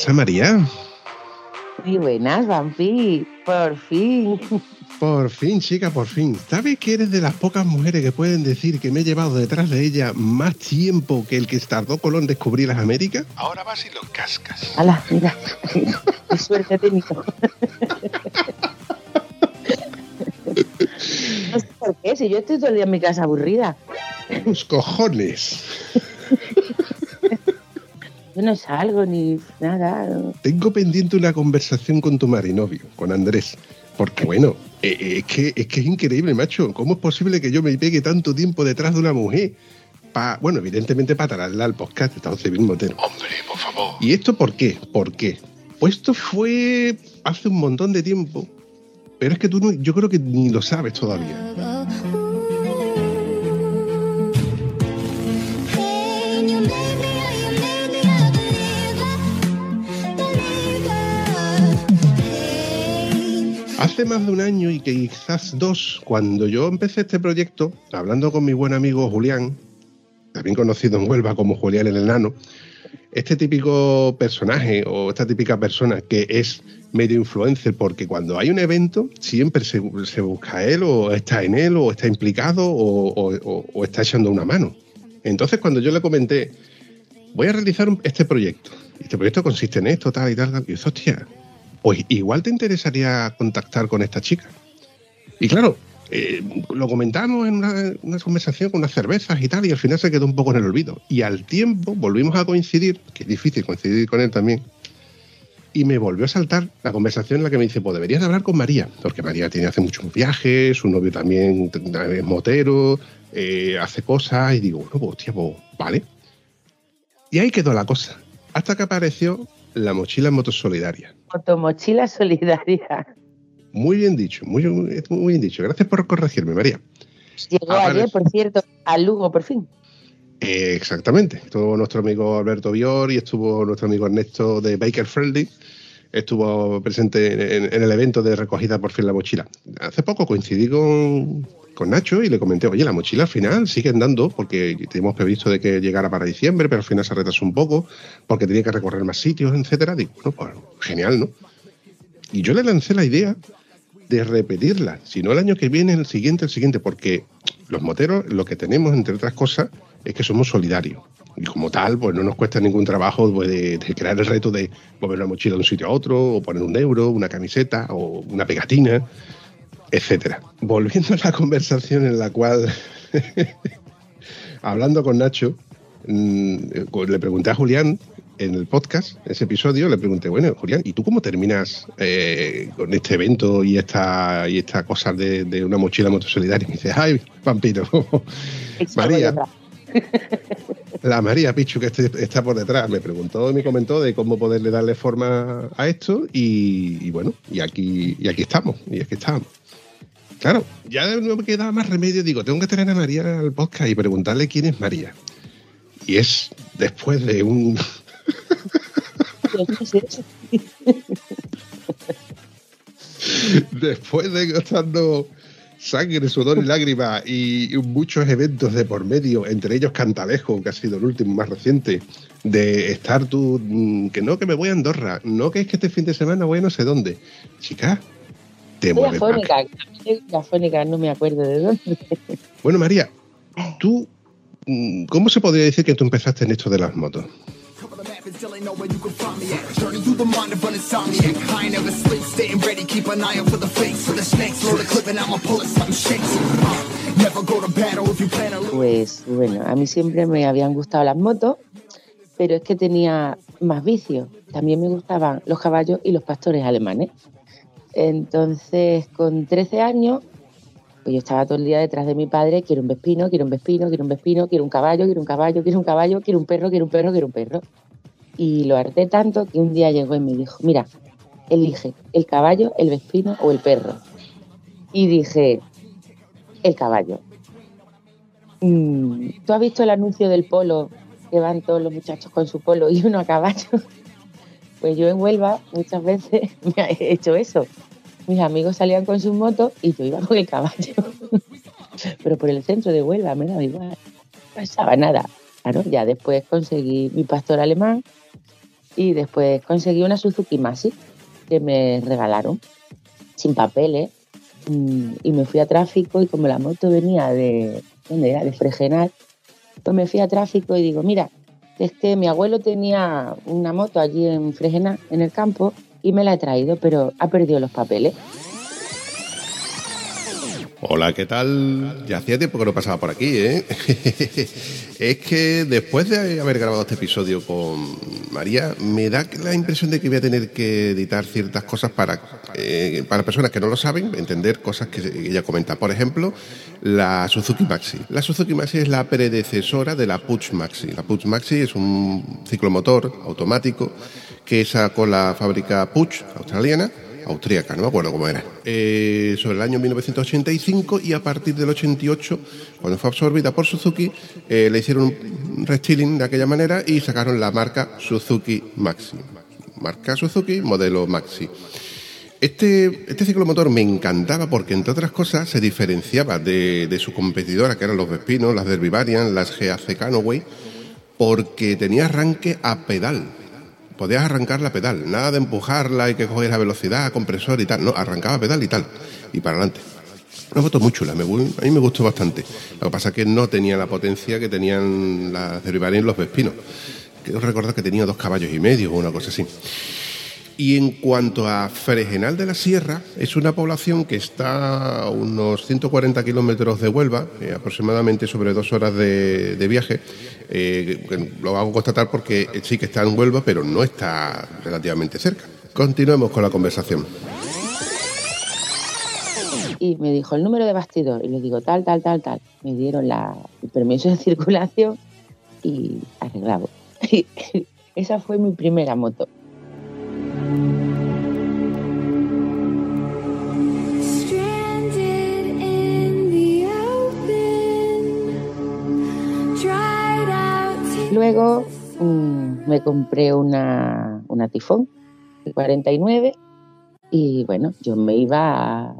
¿Qué pasa, María? Muy buenas, Vampi. Por fin. Por fin, chica, por fin. ¿Sabes que eres de las pocas mujeres que pueden decir que me he llevado detrás de ella más tiempo que el que tardó Colón descubrir las Américas? Ahora vas y lo cascas. Hala, mira. Qué suerte he tenido. No sé por qué, si yo estoy todo el día en mi casa aburrida. Los cojones. Yo no salgo ni nada. Tengo pendiente una conversación con tu marinovio, con Andrés. Porque bueno, eh, eh, es, que, es que es increíble, macho. ¿Cómo es posible que yo me pegue tanto tiempo detrás de una mujer? Pa, bueno, evidentemente para tararla al podcast de Estado Civil Motero. Hombre, por favor. ¿Y esto por qué? ¿Por qué? Pues esto fue hace un montón de tiempo. Pero es que tú no, yo creo que ni lo sabes todavía. Hace más de un año y quizás dos, cuando yo empecé este proyecto, hablando con mi buen amigo Julián, también conocido en Huelva como Julián el Enano, este típico personaje o esta típica persona que es medio influencer, porque cuando hay un evento siempre se, se busca él o está en él o está implicado o, está echando una mano. Entonces cuando yo le comenté, voy a realizar este proyecto, este proyecto consiste en esto, tal y tal, y yo, hostia, pues igual te interesaría contactar con esta chica. Y claro, eh, lo comentamos en una, conversación con unas cervezas y tal, y al final se quedó un poco en el olvido. Y al tiempo volvimos a coincidir, que es difícil coincidir con él también, y me volvió a saltar la conversación en la que me dice, pues deberías de hablar con María, porque María tiene hace muchos viajes, su novio también es motero, eh, hace cosas, y digo, bueno, pues hostia, pues vale. Y ahí quedó la cosa, hasta que apareció la mochila motosolidaria. Motomochila solidaria. Muy bien dicho, muy, muy bien dicho. Gracias por corregirme, María. Llegó Ah, ayer, vale. por cierto, a Lugo, por fin. Eh, exactamente. Estuvo nuestro amigo Alberto Bior y estuvo nuestro amigo Ernesto de Baker Friendly. Estuvo presente en, el evento de recogida por fin la mochila. Hace poco coincidí con, con Nacho y le comenté, oye, la mochila al final sigue andando porque teníamos previsto de que llegara para diciembre, pero al final se retrasó un poco porque tenía que recorrer más sitios, etcétera. Digo, bueno, pues genial, ¿no? Y yo le lancé la idea de repetirla, si no el año que viene, el siguiente, el siguiente, porque los moteros lo que tenemos, entre otras cosas, es que somos solidarios. Y como tal, pues no nos cuesta ningún trabajo pues, de, crear el reto de mover una mochila de un sitio a otro, o poner un euro, una camiseta, o una pegatina, etcétera. Volviendo a la conversación en la cual, hablando con Nacho, mm, le pregunté a Julián en el podcast, ese episodio, le pregunté, bueno, Julián, ¿y tú cómo terminas eh, con este evento y esta y esta cosa de, de una mochila motosolidaria? Y me dice, ay, vampiro, María. la María Pichu que este- está por detrás me preguntó y me comentó de cómo poderle darle forma a esto y, y bueno, y aquí, y aquí estamos, y aquí estamos. Claro, ya no me quedaba más remedio, digo, tengo que tener a María al podcast y preguntarle quién es María. Y es después de un Dios, no sé eso. después de gastando sangre, sudor y lágrimas y, muchos eventos de por medio, entre ellos Cantalejo, que ha sido el último más reciente, de estar tú, mm, que no, que me voy a Andorra, no que es que este fin de semana voy a no sé dónde. Chica, te mueves. afónica, soy afónica, no me acuerdo de dónde. Bueno, María, tú, mm, ¿cómo se podría decir que tú empezaste en esto de las motos? Know where you can find me at. Through the mind of. I never sleep, staying ready, keep an eye out for the fakes. For the snakes, clip and. Pues bueno, a mí siempre me habían gustado las motos, pero es que tenía más vicios. También me gustaban los caballos y los pastores alemanes. Entonces, con 13 años, pues yo estaba todo el día detrás de mi padre, quiero un vespino, quiero un vespino, quiero un vespino, quiero un caballo, quiero un caballo, quiero un caballo, quiero un perro, quiero un perro, quiero un perro. Y lo harté tanto que un día llegó y me dijo, mira, elige el caballo, el vespino o el perro. Y dije, el caballo. Mm, ¿Tú has visto el anuncio del polo que van todos los muchachos con su polo y uno a caballo? Pues yo en Huelva muchas veces me he hecho eso. Mis amigos salían con sus motos y yo iba con el caballo. Pero por el centro de Huelva me daba igual. No pasaba nada. Claro, ya después conseguí mi pastor alemán y después conseguí una Suzuki Masi que me regalaron sin papeles mm, y me fui a tráfico y como la moto venía de, ¿dónde era? De Fregenar, pues me fui a tráfico y digo, mira, es que mi abuelo tenía una moto allí en Fregenar, en el campo, y me la he traído, pero ha perdido los papeles. Hola, ¿qué tal? Ya hacía tiempo que no pasaba por aquí, ¿eh? es que después de haber grabado este episodio con María, me da la impresión de que voy a tener que editar ciertas cosas para, eh, para personas que no lo saben, entender cosas que ella comenta. Por ejemplo, la Suzuki Maxi. La Suzuki Maxi es la predecesora de la Puch Maxi. La Puch Maxi es un ciclomotor automático que sacó la fábrica Puch australiana austríaca, no me acuerdo cómo era, eh, sobre el año 1985 y a partir del 88, cuando fue absorbida por Suzuki, eh, le hicieron un restyling de aquella manera y sacaron la marca Suzuki Maxi. Marca Suzuki, modelo Maxi. Este, este ciclomotor me encantaba porque, entre otras cosas, se diferenciaba de, de su competidora, que eran los Vespinos, las Derby Variant, las GAC Canoway, porque tenía arranque a pedal podías arrancar la pedal, nada de empujarla y que cogiera velocidad, compresor y tal, no, arrancaba pedal y tal, y para adelante. Una foto muy chula, a mí me gustó bastante. Lo que pasa es que no tenía la potencia que tenían las de y los Vespinos. Quiero recordar que tenía dos caballos y medio o una cosa así. Y en cuanto a Fregenal de la Sierra, es una población que está a unos 140 kilómetros de Huelva, eh, aproximadamente sobre dos horas de, viaje. Eh, lo hago constatar porque sí que está en Huelva, pero no está relativamente cerca. Continuemos con la conversación. Y me dijo el número de bastidor y le digo tal, tal, tal, tal. Me dieron el permiso de circulación y arreglado. Esa fue mi primera moto. Luego mm, me compré una, una tifón de 49 y bueno, yo me iba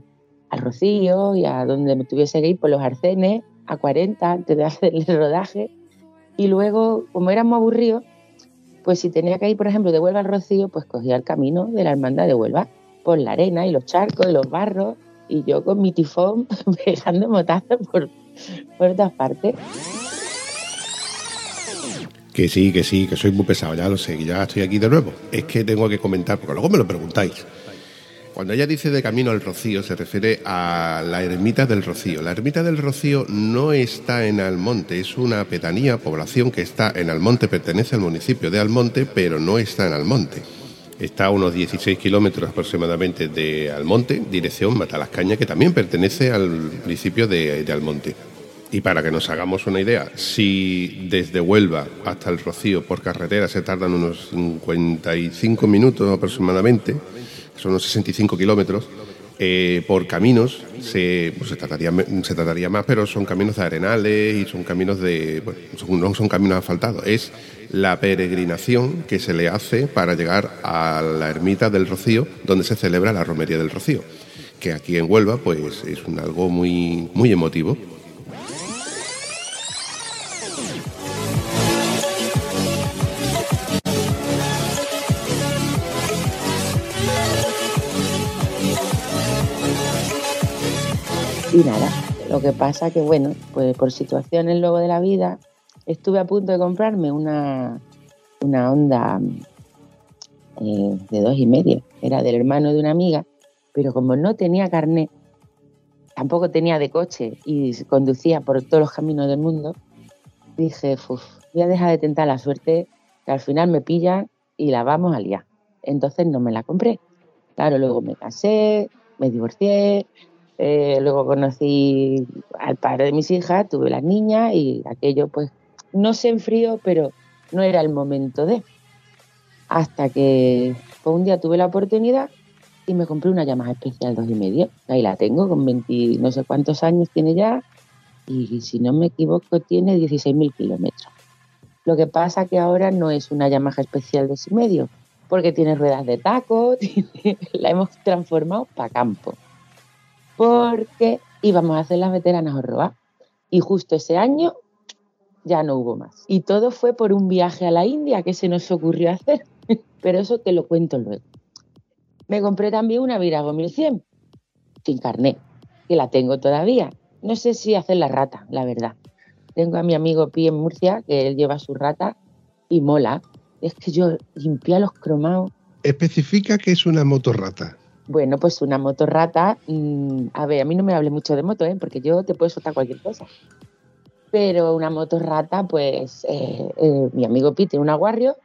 al Rocío y a donde me tuviese que ir por los arcenes a 40 antes de hacer el rodaje. Y luego, como era muy aburrido, pues si tenía que ir, por ejemplo, de Huelva al Rocío, pues cogía el camino de la hermandad de Huelva, por la arena y los charcos y los barros, y yo con mi tifón pegando motazos por, por todas partes. Que sí, que sí, que soy muy pesado, ya lo sé, que ya estoy aquí de nuevo. Es que tengo que comentar, porque luego me lo preguntáis. Cuando ella dice de camino al Rocío, se refiere a la ermita del Rocío. La ermita del Rocío no está en Almonte, es una pedanía, población que está en Almonte, pertenece al municipio de Almonte, pero no está en Almonte. Está a unos 16 kilómetros aproximadamente de Almonte, dirección Matalascaña, que también pertenece al municipio de, de Almonte. Y para que nos hagamos una idea, si desde Huelva hasta el Rocío por carretera se tardan unos 55 minutos aproximadamente, son unos 65 kilómetros, eh, por caminos se, pues se, trataría, se trataría más, pero son caminos de arenales y son caminos de. Bueno, no son caminos asfaltados, es la peregrinación que se le hace para llegar a la ermita del Rocío, donde se celebra la romería del Rocío, que aquí en Huelva pues es un, algo muy, muy emotivo. Y nada, lo que pasa que, bueno, pues por situaciones luego de la vida, estuve a punto de comprarme una, una Honda eh, de dos y medio. Era del hermano de una amiga, pero como no tenía carnet, tampoco tenía de coche y conducía por todos los caminos del mundo, dije, voy a dejar de tentar la suerte, que al final me pillan y la vamos a liar. Entonces no me la compré. Claro, luego me casé, me divorcié, eh, luego conocí al padre de mis hijas, tuve las niñas y aquello pues no se enfrió, pero no era el momento de. Hasta que pues, un día tuve la oportunidad y me compré una Yamaha especial dos y medio. Ahí la tengo, con 20, no sé cuántos años tiene ya, y si no me equivoco tiene 16.000 kilómetros. Lo que pasa que ahora no es una Yamaha especial dos y medio, porque tiene ruedas de taco, la hemos transformado para campo. Porque íbamos a hacer las veteranas Orroa y justo ese año ya no hubo más. Y todo fue por un viaje a la India que se nos ocurrió hacer, pero eso te lo cuento luego. Me compré también una Virago 1100, sin carnet, que la tengo todavía. No sé si hacer la rata, la verdad. Tengo a mi amigo Pi en Murcia, que él lleva su rata y mola. Es que yo limpia los cromados. Especifica que es una motorrata. Bueno, pues una motorrata, mm, a ver, a mí no me hable mucho de moto, ¿eh? porque yo te puedo soltar cualquier cosa. Pero una motorrata, pues eh, eh, mi amigo tiene una Warrior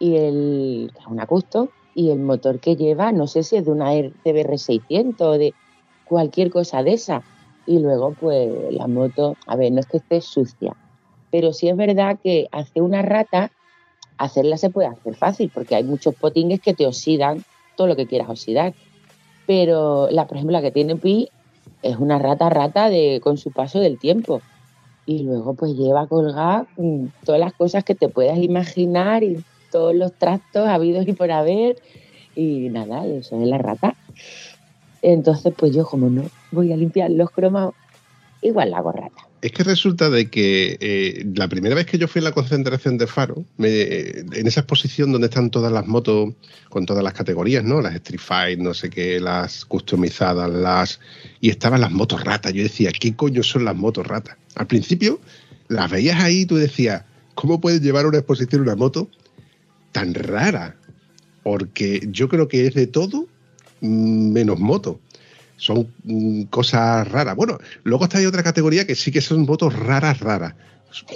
y el, una Custom y el motor que lleva, no sé si es de una RCBR 600 o de cualquier cosa de esa. Y luego, pues la moto, a ver, no es que esté sucia, pero sí es verdad que hacer una rata, hacerla se puede hacer fácil, porque hay muchos potingues que te oxidan todo lo que quieras oxidar. Pero la, por ejemplo, la que tiene Pi es una rata rata de, con su paso del tiempo. Y luego pues lleva colgada mm, todas las cosas que te puedas imaginar y todos los tractos habidos y por haber. Y nada, eso es la rata. Entonces, pues yo, como no voy a limpiar los cromados, igual la hago rata. Es que resulta de que eh, la primera vez que yo fui a la concentración de Faro, en esa exposición donde están todas las motos con todas las categorías, ¿no? Las Street Fight, no sé qué, las customizadas, las. Y estaban las motos ratas. Yo decía, ¿qué coño son las motos ratas? Al principio las veías ahí y tú decías, ¿cómo puedes llevar a una exposición una moto tan rara, porque yo creo que es de todo menos moto. Son mm, cosas raras. Bueno, luego está ahí otra categoría que sí que son motos raras, raras.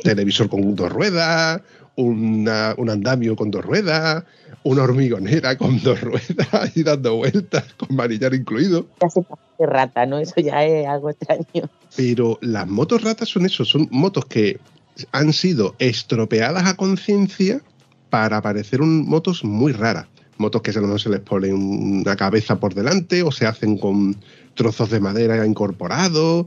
Televisor con dos ruedas, un andamio con dos ruedas, una hormigonera con dos ruedas y dando vueltas con manillar incluido. Casi parece rata, ¿no? Eso ya es algo extraño. Pero las motos ratas son eso, son motos que han sido estropeadas a conciencia para parecer un, motos muy raras. Motos que a lo se les pone una cabeza por delante o se hacen con trozos de madera incorporados.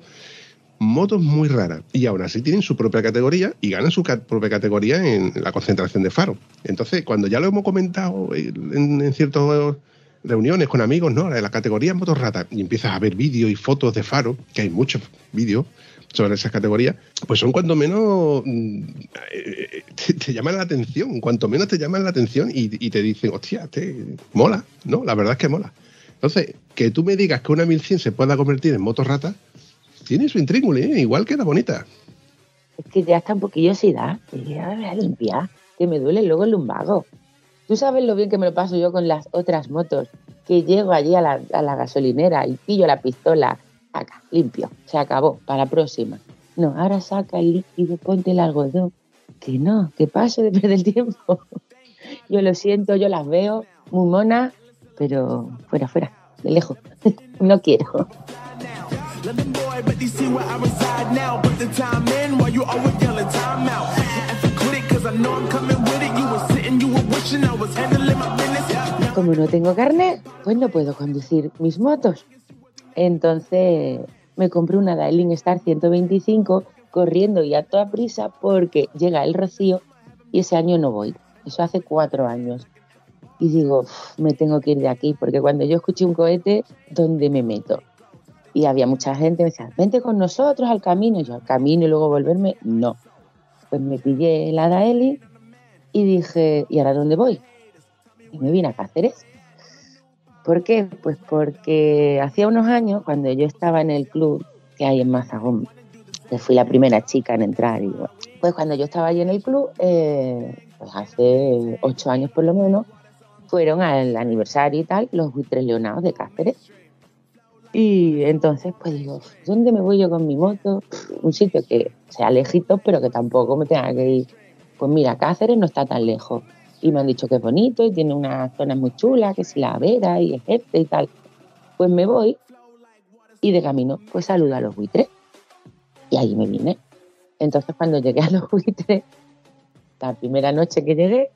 Motos muy raras. Y aún así tienen su propia categoría y ganan su propia categoría en la concentración de faro. Entonces, cuando ya lo hemos comentado en, ciertas reuniones con amigos, ¿no? La categoría motos ratas, y empiezas a ver vídeos y fotos de faro, que hay muchos vídeos, sobre esas categorías, pues son cuanto menos mm, eh, te, llaman la atención, cuanto menos te llaman la atención y, te dicen, hostia, te mola, ¿no? La verdad es que mola. Entonces, que tú me digas que una 1100 se pueda convertir en moto rata, tiene su intríngulo, ¿eh? igual que la bonita. Es que ya está un poquillo da, que ya me voy a limpiar, que me duele luego el lumbago. Tú sabes lo bien que me lo paso yo con las otras motos, que llego allí a la, a la gasolinera y pillo la pistola acá, limpio, se acabó, para la próxima. No, ahora saca el líquido, ponte el algodón. Que no, que paso de perder tiempo. Yo lo siento, yo las veo muy monas, pero fuera, fuera, de lejos. no quiero. Como no tengo carne, pues no puedo conducir mis motos. Entonces me compré una Dailin Star 125 corriendo y a toda prisa porque llega el rocío y ese año no voy. Eso hace cuatro años. Y digo, me tengo que ir de aquí porque cuando yo escuché un cohete, ¿dónde me meto? Y había mucha gente, me decía, vente con nosotros al camino. yo, al camino y luego volverme, no. Pues me pillé la Dailin y dije, ¿y ahora dónde voy? Y me vine a Cáceres. ¿Por qué? Pues porque hacía unos años, cuando yo estaba en el club que hay en Mazagón, que fui la primera chica en entrar, y pues cuando yo estaba allí en el club, eh, pues hace ocho años por lo menos, fueron al aniversario y tal los buitres leonados de Cáceres. Y entonces, pues digo, ¿dónde me voy yo con mi moto? Un sitio que sea lejito, pero que tampoco me tenga que ir. Pues mira, Cáceres no está tan lejos y me han dicho que es bonito y tiene unas zonas muy chulas, que si la vera y Egipto y tal. Pues me voy y de camino pues saludo a los buitres y ahí me vine. Entonces cuando llegué a los buitres, la primera noche que llegué,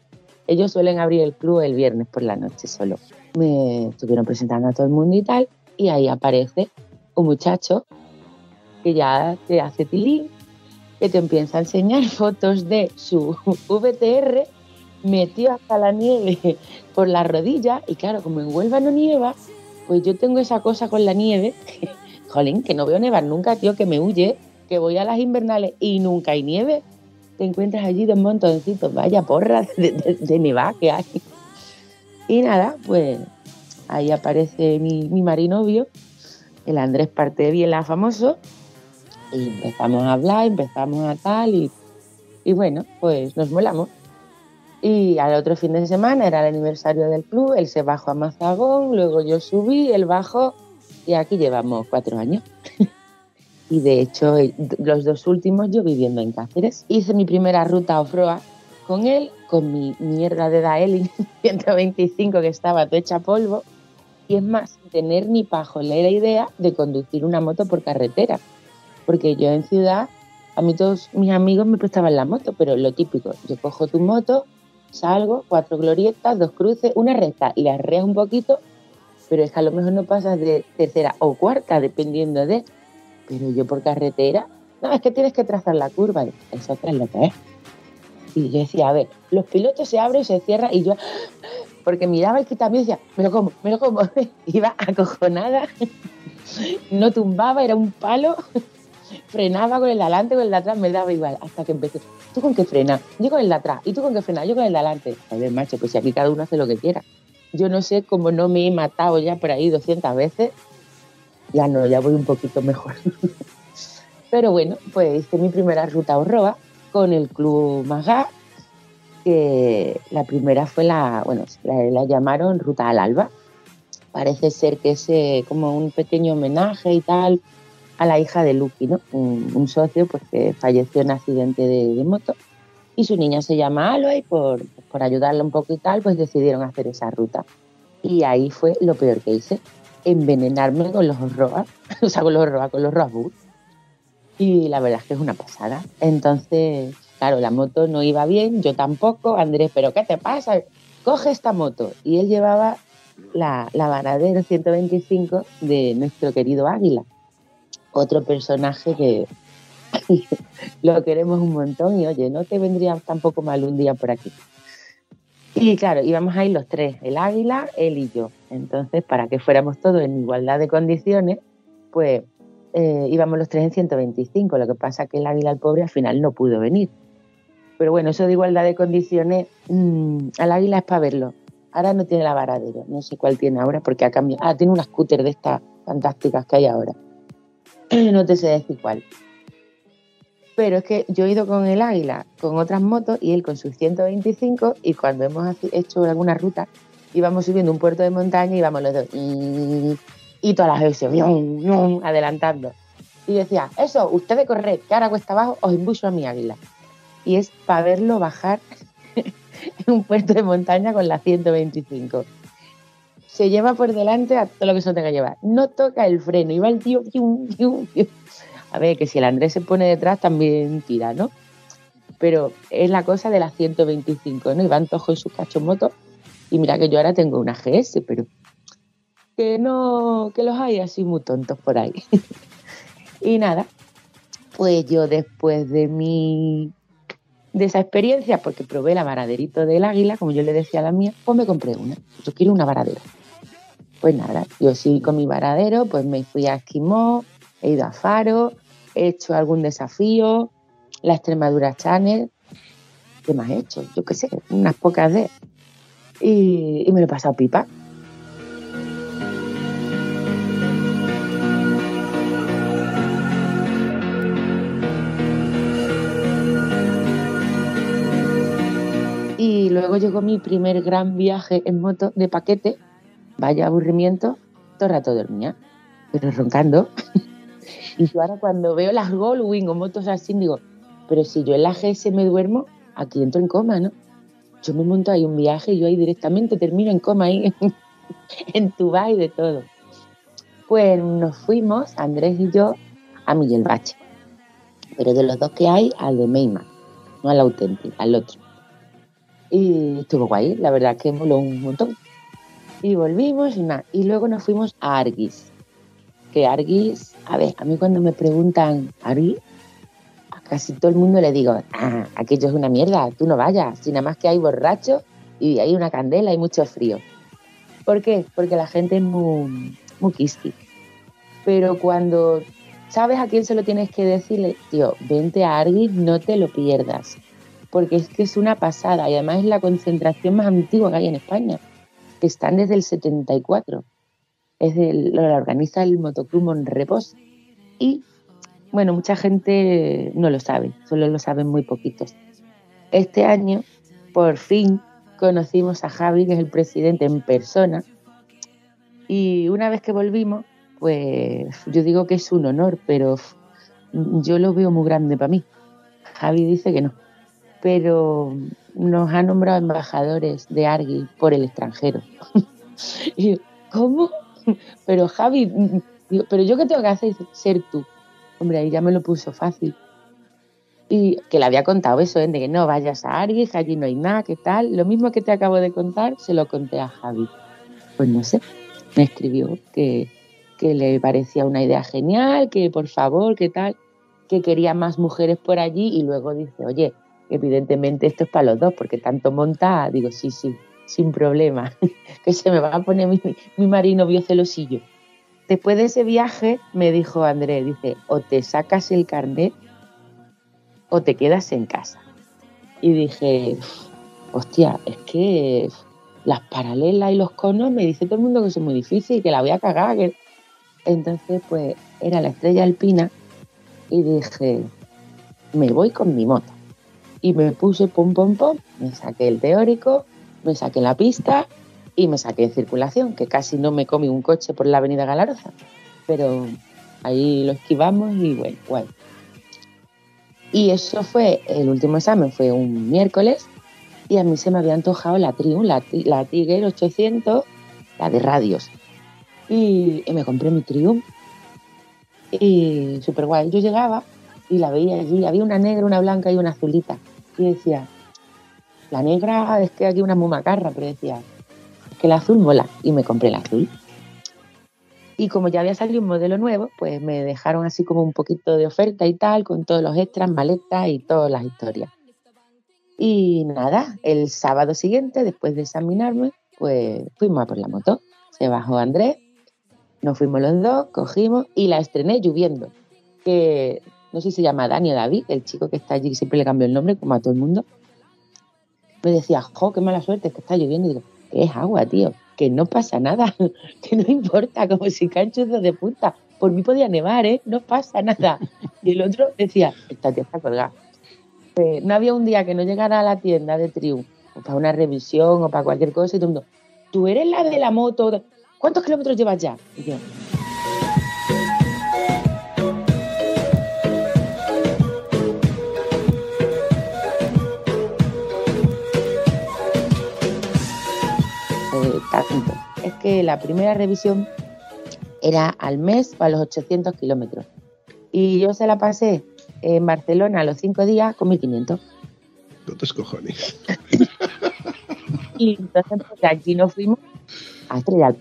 Ellos suelen abrir el club el viernes por la noche solo. Me estuvieron presentando a todo el mundo y tal, y ahí aparece un muchacho que ya te hace tilín, que te empieza a enseñar fotos de su VTR metido hasta la nieve por la rodilla y claro, como en Huelva no nieva, pues yo tengo esa cosa con la nieve, jolín, que no veo nevar nunca, tío, que me huye, que voy a las invernales y nunca hay nieve. Te encuentras allí dos montoncitos, vaya porra de, de, que hay. Y nada, pues ahí aparece mi, mi marinovio, el Andrés la famoso, y empezamos a hablar, empezamos a tal, y, y bueno, pues nos molamos. Y al otro fin de semana era el aniversario del club, él se bajó a Mazagón, luego yo subí, él bajó y aquí llevamos cuatro años. y de hecho, eh, los dos últimos yo viviendo en Cáceres. Hice mi primera ruta off-road con él, con mi mierda de Daelin 125 que estaba toda hecha polvo. Y es más, tener ni pajolera la idea de conducir una moto por carretera. Porque yo en ciudad, a mí todos mis amigos me prestaban la moto, pero lo típico, yo cojo tu moto, salgo, cuatro glorietas, dos cruces, una recta y la arreas un poquito, pero es que a lo mejor no pasas de tercera o cuarta, dependiendo de. Pero yo por carretera, no, es que tienes que trazar la curva, eso es lo que es. Y yo decía, a ver, los pilotos se abren, se cierran y yo, porque miraba el también decía, me lo como, me como, iba acojonada, no tumbaba, era un palo frenaba con el de adelante, con el de atrás, me daba igual, hasta que empecé. ¿Tú con qué frenas? Yo con el de atrás. ¿Y tú con qué frenas? Yo con el de adelante. A ver, macho, pues aquí cada uno hace lo que quiera. Yo no sé cómo no me he matado ya por ahí 200 veces. Ya no, ya voy un poquito mejor. Pero bueno, pues hice mi primera ruta horroa con el Club Magá, que la primera fue la, bueno, la, llamaron Ruta al Alba. Parece ser que es eh, como un pequeño homenaje y tal a la hija de Lucky, ¿no? un, socio pues, que falleció en accidente de, moto y su niña se llama Aloy, por, por ayudarla un poco y tal, pues decidieron hacer esa ruta. Y ahí fue lo peor que hice, envenenarme con los roas, o sea, con los roas, con los roas Y la verdad es que es una pasada. Entonces, claro, la moto no iba bien, yo tampoco. Andrés, ¿pero qué te pasa? Coge esta moto. Y él llevaba la, la Varadero 125 de nuestro querido Águila otro personaje que lo queremos un montón y oye, no te vendría tampoco mal un día por aquí. Y claro, íbamos ahí los tres, el águila, él y yo. Entonces, para que fuéramos todos en igualdad de condiciones, pues eh, íbamos los tres en 125. Lo que pasa que el águila, el pobre, al final no pudo venir. Pero bueno, eso de igualdad de condiciones, mm, al águila es para verlo. Ahora no tiene la varadero, no sé cuál tiene ahora porque ha cambiado. Ah, tiene una scooter de estas fantásticas que hay ahora. no te sé decir cuál. Pero es que yo he ido con el Águila con otras motos y él con sus 125 y cuando hemos hecho alguna ruta íbamos subiendo un puerto de montaña y íbamos los dos y, todas las veces adelantando. Y decía, eso, ustedes correr, que ahora cuesta abajo, os imbuso a mi Águila. Y es para verlo bajar en un puerto de montaña con la 125 se lleva por delante a todo lo que se tenga que llevar. No toca el freno y va el tío. A ver, que si el Andrés se pone detrás también tira, ¿no? Pero es la cosa de las 125, ¿no? Y van todos en su cachomoto. Y mira que yo ahora tengo una GS, pero que no, que los hay así muy tontos por ahí. y nada, pues yo después de mi de esa experiencia, porque probé la varaderito del águila, como yo le decía a la mía, pues me compré una. Yo quiero una varadera. Pues nada, yo sí con mi varadero, pues me fui a Esquimó, he ido a Faro, he hecho algún desafío, la Extremadura Channel, ¿qué más he hecho? Yo qué sé, unas pocas de... Y, y me lo he pasado pipa. Y luego llegó mi primer gran viaje en moto de paquete vaya aburrimiento, todo el rato dormía, pero roncando. y yo ahora cuando veo las Goldwing o motos así, digo, pero si yo en la GS me duermo, aquí entro en coma, ¿no? Yo me monto ahí un viaje y yo ahí directamente termino en coma ahí, en Tuba y de todo. Pues nos fuimos, Andrés y yo, a Miguel Bache. Pero de los dos que hay, al de Meima, no al auténtico, al otro. Y estuvo guay, la verdad que moló un montón. Y volvimos y nada. Y luego nos fuimos a Arguis. Que Arguis, a ver, a mí cuando me preguntan Arguis, a casi todo el mundo le digo, ah, aquello es una mierda, tú no vayas, si nada más que hay borrachos y hay una candela y mucho frío. ¿Por qué? Porque la gente es muy, muy quisqui. Pero cuando sabes a quién se lo tienes que decirle, tío, vente a Arguis, no te lo pierdas. Porque es que es una pasada y además es la concentración más antigua que hay en España. Que están desde el 74. Es del, lo organiza el Motoclub Monrepos. Y bueno, mucha gente no lo sabe, solo lo saben muy poquitos. Este año, por fin, conocimos a Javi, que es el presidente en persona. Y una vez que volvimos, pues yo digo que es un honor, pero yo lo veo muy grande para mí. Javi dice que no. Pero nos ha nombrado embajadores de Argui por el extranjero. y ¿cómo? Pero Javi, pero yo qué tengo que hacer? Ser tú. Hombre, ahí ya me lo puso fácil. Y que le había contado eso, ¿eh? de que no vayas a Argui, allí no hay nada, ¿qué tal? Lo mismo que te acabo de contar, se lo conté a Javi. Pues no sé, me escribió que, que le parecía una idea genial, que por favor, qué tal, que quería más mujeres por allí y luego dice, oye, evidentemente esto es para los dos, porque tanto monta, digo, sí, sí, sin problema, que se me va a poner mi, mi marino celosillo. Después de ese viaje me dijo André, dice, o te sacas el carnet o te quedas en casa. Y dije, hostia, es que las paralelas y los conos me dice todo el mundo que son muy difíciles, que la voy a cagar, entonces, pues era la estrella alpina y dije, me voy con mi moto. Y me puse pum, pum, pum, me saqué el teórico, me saqué la pista y me saqué en circulación, que casi no me comí un coche por la avenida Galaroza. Pero ahí lo esquivamos y bueno, guay. Y eso fue, el último examen fue un miércoles y a mí se me había antojado la Triumph, la, la Tiger 800, la de radios y, me compré mi Triumph. Y súper guay. Yo llegaba y la veía allí. Había una negra, una blanca y una azulita. Y decía, la negra es que aquí una mumacarra, pero decía, que la azul mola. Y me compré la azul. Y como ya había salido un modelo nuevo, pues me dejaron así como un poquito de oferta y tal, con todos los extras, maletas y todas las historias. Y nada, el sábado siguiente, después de examinarme, pues fuimos a por la moto. Se bajó Andrés nos fuimos los dos, cogimos y la estrené lloviendo. Que no sé si se llama Dani o David, el chico que está allí, que siempre le cambio el nombre, como a todo el mundo. Me decía, jo, qué mala suerte, es que está lloviendo. Y digo, que es agua, tío, que no pasa nada, que no importa, como si caen chuzos de punta. Por mí podía nevar, ¿eh? No pasa nada. Y el otro decía, esta tía está colgada. Pues, no había un día que no llegara a la tienda de Triumph para una revisión o para cualquier cosa y todo el mundo, tú eres la de la moto, ¿Cuántos kilómetros llevas ya? Y yo, que la primera revisión era al mes para los 800 kilómetros. Y yo se la pasé en Barcelona a los cinco días con 1500. ¿Cuántos cojones? y entonces pues, aquí nos fuimos a Estrella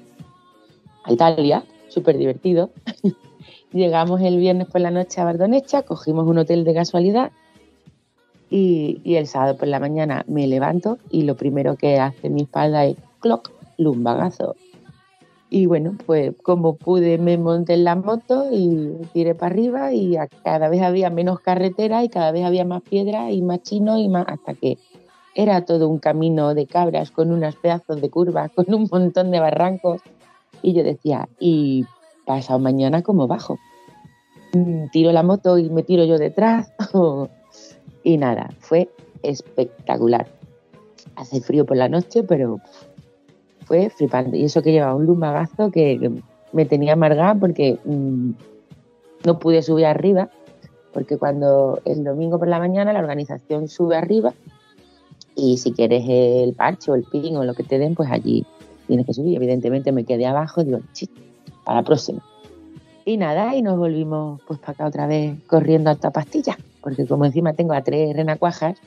a Italia, súper divertido. Llegamos el viernes por la noche a Bardonecha, cogimos un hotel de casualidad y, el sábado por la mañana me levanto y lo primero que hace mi espalda es clock, lumbagazo. Y bueno, pues como pude me monté en la moto y tiré para arriba y cada vez había menos carretera y cada vez había más piedras y más chinos y más hasta que era todo un camino de cabras con unas pedazos de curvas, con un montón de barrancos y yo decía, ¿y pasado mañana cómo bajo? Mm, tiro la moto y me tiro yo detrás. y nada, fue espectacular. Hace frío por la noche, pero fue flipante. Y eso que llevaba un lumagazo que, me tenía amargada porque mm, no pude subir arriba, porque cuando el domingo por la mañana la organización sube arriba y si quieres el parche o el pin o lo que te den, pues allí tienes que subir. Evidentemente me quedé abajo y digo, chit, para la próxima. Y nada, y nos volvimos pues para acá otra vez corriendo a esta pastilla, porque como encima tengo a tres renacuajas,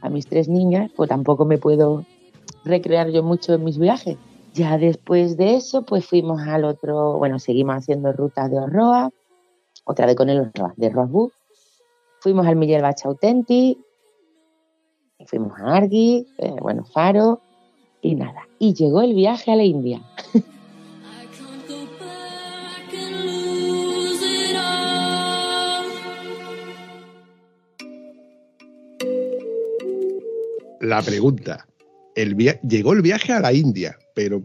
a mis tres niñas, pues tampoco me puedo recrear yo mucho en mis viajes. Ya después de eso, pues fuimos al otro, bueno, seguimos haciendo rutas de Orroa, otra vez con el Orroa, de Rosbu. Fuimos al Miguel Bacha Authentic, fuimos a Argui, eh, bueno, Faro, y nada. Y llegó el viaje a la India. La pregunta, llegó el viaje a la India, pero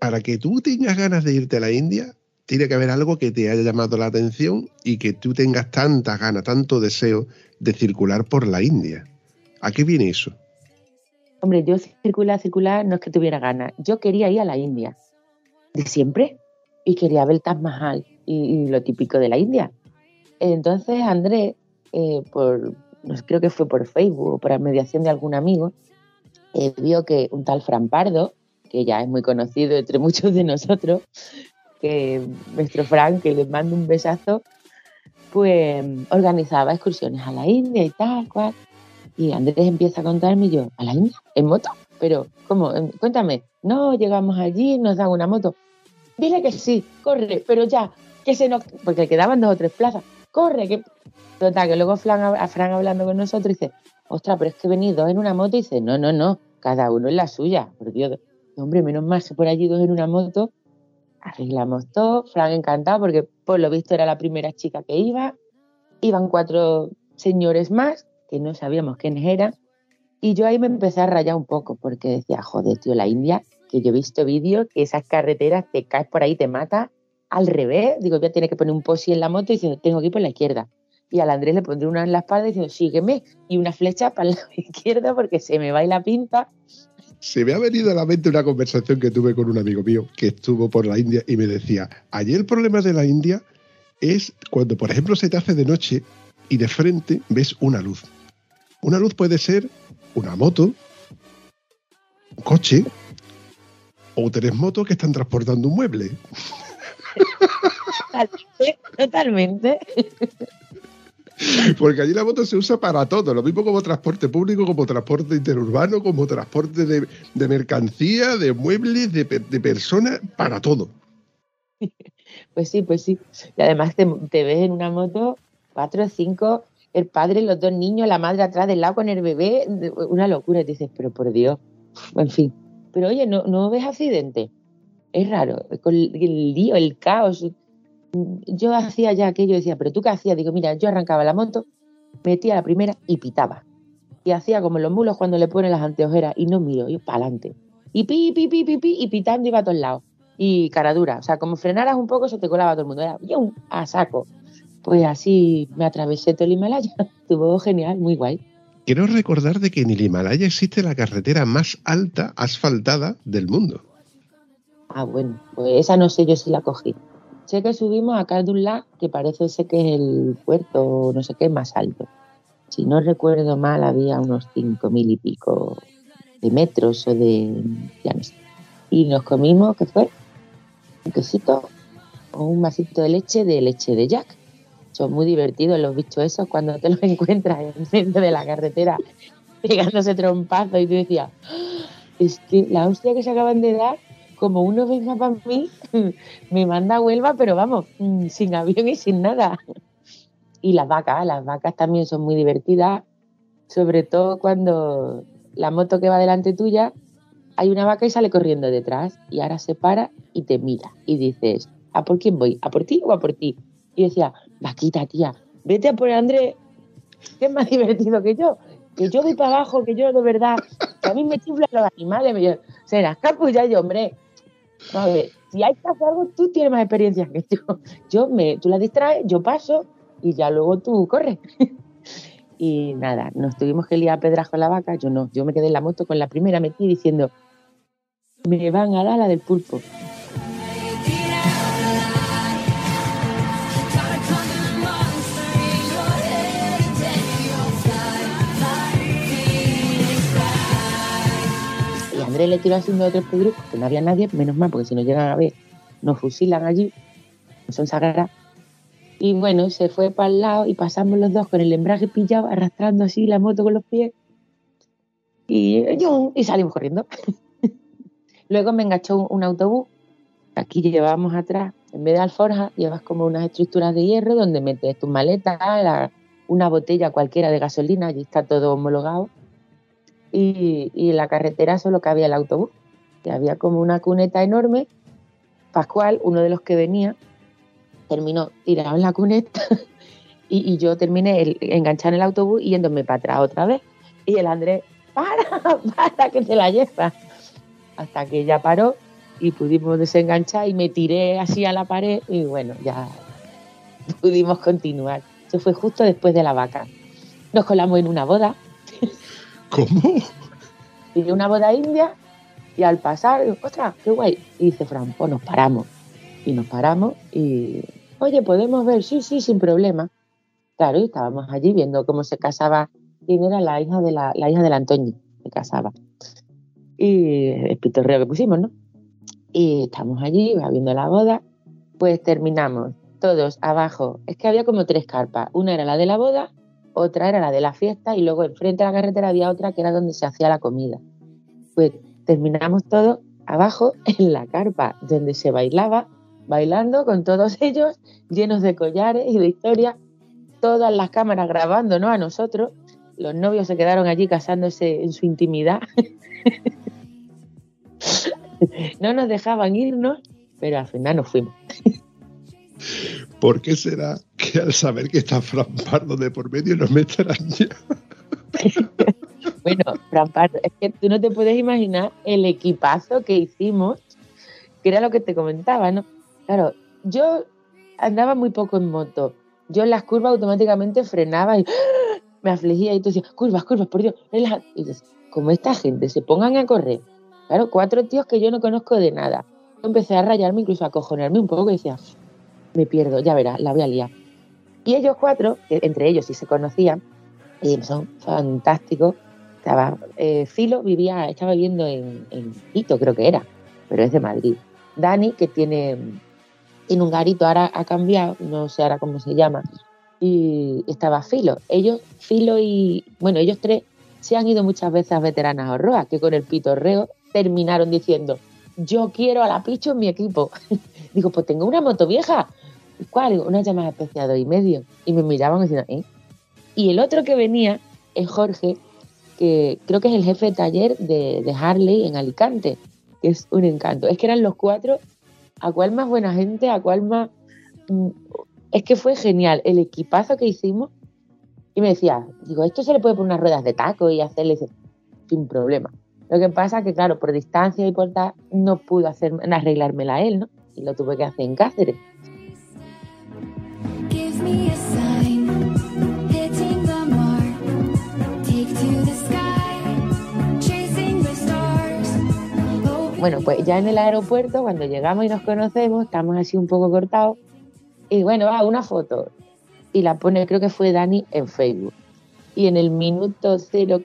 para que tú tengas ganas de irte a la India, tiene que haber algo que te haya llamado la atención y que tú tengas tantas ganas, tanto deseo de circular por la India. ¿A qué viene eso? Hombre, yo circular, circular, no es que tuviera ganas. Yo quería ir a la India, de siempre, y quería ver el Taj Mahal y, lo típico de la India. Entonces Andrés, eh, por, creo que fue por Facebook o por mediación de algún amigo, eh, vio que un tal Fran Pardo, que ya es muy conocido entre muchos de nosotros, que nuestro Fran, que le mando un besazo, pues organizaba excursiones a la India y tal, cual. Y Andrés empieza a contarme y yo, ¿a la India? ¿En moto? Pero, ¿cómo? Cuéntame. No, llegamos allí, nos dan una moto. Dile que sí, corre, pero ya, que se nos... Porque quedaban dos o tres plazas. Corre, que... Total, que luego a Fran hablando con nosotros dice, ostras, pero es que venís dos en una moto y dice, no, no, no, cada uno en la suya. Por Dios, hombre, menos mal que por allí dos en una moto. Arreglamos todo, Fran encantado porque por lo visto era la primera chica que iba. Iban cuatro señores más que no sabíamos quiénes eran. Y yo ahí me empecé a rayar un poco porque decía, joder, tío, la India, que yo he visto vídeos que esas carreteras te caes por ahí, te mata al revés. Digo, ya tiene que poner un posi en la moto y diciendo, tengo que ir por la izquierda. Y al Andrés le pondré una en la espalda diciendo, sígueme, y una flecha para la izquierda porque se me va y la pinta. Se me ha venido a la mente una conversación que tuve con un amigo mío que estuvo por la India y me decía, allí el problema de la India es cuando, por ejemplo, se te hace de noche y de frente ves una luz. Una luz puede ser una moto, un coche o tres motos que están transportando un mueble. Totalmente. Porque allí la moto se usa para todo, lo mismo como transporte público, como transporte interurbano, como transporte de, mercancía, de muebles, de, personas, para todo. Pues sí, pues sí. Y además te, te ves en una moto cuatro o cinco el padre, los dos niños, la madre atrás del lado con el bebé, una locura. Y dices, pero por Dios, en fin. Pero oye, ¿no, no ves accidente? Es raro, con el lío, el caos. Yo hacía ya aquello, decía, pero tú qué hacías? Digo, mira, yo arrancaba la moto, metía la primera y pitaba. Y hacía como los mulos cuando le ponen las anteojeras y no miro, yo para adelante. Y pi, pi, pi, pi, pi, y pitando iba a todos lados. Y cara dura. O sea, como frenaras un poco, se te colaba todo el mundo. Era a saco. Pues así me atravesé todo el Himalaya. Estuvo genial, muy guay. Quiero recordar de que en el Himalaya existe la carretera más alta asfaltada del mundo. Ah, bueno, pues esa no sé yo si la cogí. Sé que subimos a Kardullah, que parece ser que es el puerto, no sé qué, más alto. Si no recuerdo mal, había unos cinco mil y pico de metros o de... ya no sé. Y nos comimos, ¿qué fue? Un quesito o un vasito de leche de leche de Jack son muy divertidos los bichos esos cuando te los encuentras en medio de la carretera pegándose trompazo y tú decías, ah, es que la hostia que se acaban de dar, como uno venga para mí, me manda a Huelva, pero vamos, mm, sin avión y sin nada. Y las vacas, las vacas también son muy divertidas, sobre todo cuando la moto que va delante tuya, hay una vaca y sale corriendo detrás y ahora se para y te mira y dices, ¿a por quién voy? ¿A por ti o a por ti? Y decía, vaquita, tía, vete a por Andrés, que es más divertido que yo. Que yo voy para abajo, que yo de verdad, que a mí me chiflan los animales. Me se las yo, hombre. Si hay que hacer algo, tú tienes más experiencia que yo. Yo me, tú la distraes, yo paso y ya luego tú corres. y nada, nos tuvimos que liar pedras con la vaca. Yo no, yo me quedé en la moto con la primera metí diciendo, me van a dar la del pulpo. Andrés le tiró haciendo otro pedrus, que no había nadie, menos mal, porque si nos llegan a ver, nos fusilan allí, son sagradas. Y bueno, se fue para el lado y pasamos los dos con el embrague pillado, arrastrando así la moto con los pies. Y, y salimos corriendo. Luego me enganchó un, un autobús. Aquí llevábamos atrás, en vez de alforja, llevas como unas estructuras de hierro donde metes tus maletas, la- una botella cualquiera de gasolina, allí está todo homologado. Y, y la carretera solo cabía el autobús. Y había como una cuneta enorme. Pascual, uno de los que venía, terminó tirado en la cuneta y, y yo terminé el, enganchado en el autobús y yéndome para atrás otra vez. Y el Andrés, para, para, que te la llevas. Hasta que ya paró y pudimos desenganchar y me tiré así a la pared y bueno, ya pudimos continuar. Eso fue justo después de la vaca. Nos colamos en una boda, ¿Cómo? y una boda india y al pasar, digo, ostras, qué guay. Y dice Fran, pues nos paramos. Y nos paramos y, oye, podemos ver, sí, sí, sin problema. Claro, y estábamos allí viendo cómo se casaba, quién era la hija de la, la hija del Antonio, se casaba. Y el pitorreo que pusimos, ¿no? Y estamos allí, va viendo la boda, pues terminamos todos abajo. Es que había como tres carpas. Una era la de la boda, otra era la de la fiesta y luego enfrente a la carretera había otra que era donde se hacía la comida. Pues terminamos todos abajo en la carpa donde se bailaba, bailando con todos ellos, llenos de collares y de historias, todas las cámaras grabando, ¿no? A nosotros. Los novios se quedaron allí casándose en su intimidad. no nos dejaban irnos, pero al final nos fuimos. ¿Por qué será que al saber que está Fran Pardo de por medio nos meterán ya? Bueno, Fran Pardo, es que tú no te puedes imaginar el equipazo que hicimos, que era lo que te comentaba, ¿no? Claro, yo andaba muy poco en moto. Yo en las curvas automáticamente frenaba y me afligía y tú decías, curvas, curvas, por Dios. relájate". Y dices, como esta gente se pongan a correr. Claro, cuatro tíos que yo no conozco de nada. Yo empecé a rayarme, incluso a acojonarme un poco y decía, me pierdo, ya verás, la voy a liar. Y ellos cuatro, entre ellos sí se conocían, y son fantásticos. Estaba, eh, Filo vivía, estaba viviendo en, en Quito, creo que era, pero es de Madrid. Dani, que tiene, un garito, ahora ha cambiado, no sé ahora cómo se llama, y estaba Filo. Ellos, Filo y, bueno, ellos tres se han ido muchas veces a Veteranas Horroa, que con el pitorreo terminaron diciendo, yo quiero a la Picho en mi equipo. Digo, pues tengo una moto vieja. ¿Cuál? Digo, una llamada especial y medio. Y me miraban diciendo, ¿eh? Y el otro que venía es Jorge, que creo que es el jefe de taller de, Harley en Alicante, que es un encanto. Es que eran los cuatro, a cuál más buena gente, a cuál más... mm, Es que fue genial el equipazo que hicimos. Y me decía, digo, esto se le puede poner unas ruedas de taco y hacerle y sin problema. Lo que pasa que, claro, por distancia y por tal, no pudo hacer, arreglármela él, ¿no? Y lo tuve que hacer en Cáceres. Bueno, pues ya en el aeropuerto, cuando llegamos y nos conocemos, estamos así un poco cortados. Y bueno, va, una foto. Y la pone, creo que fue Dani, en Facebook. Y en el minuto 0,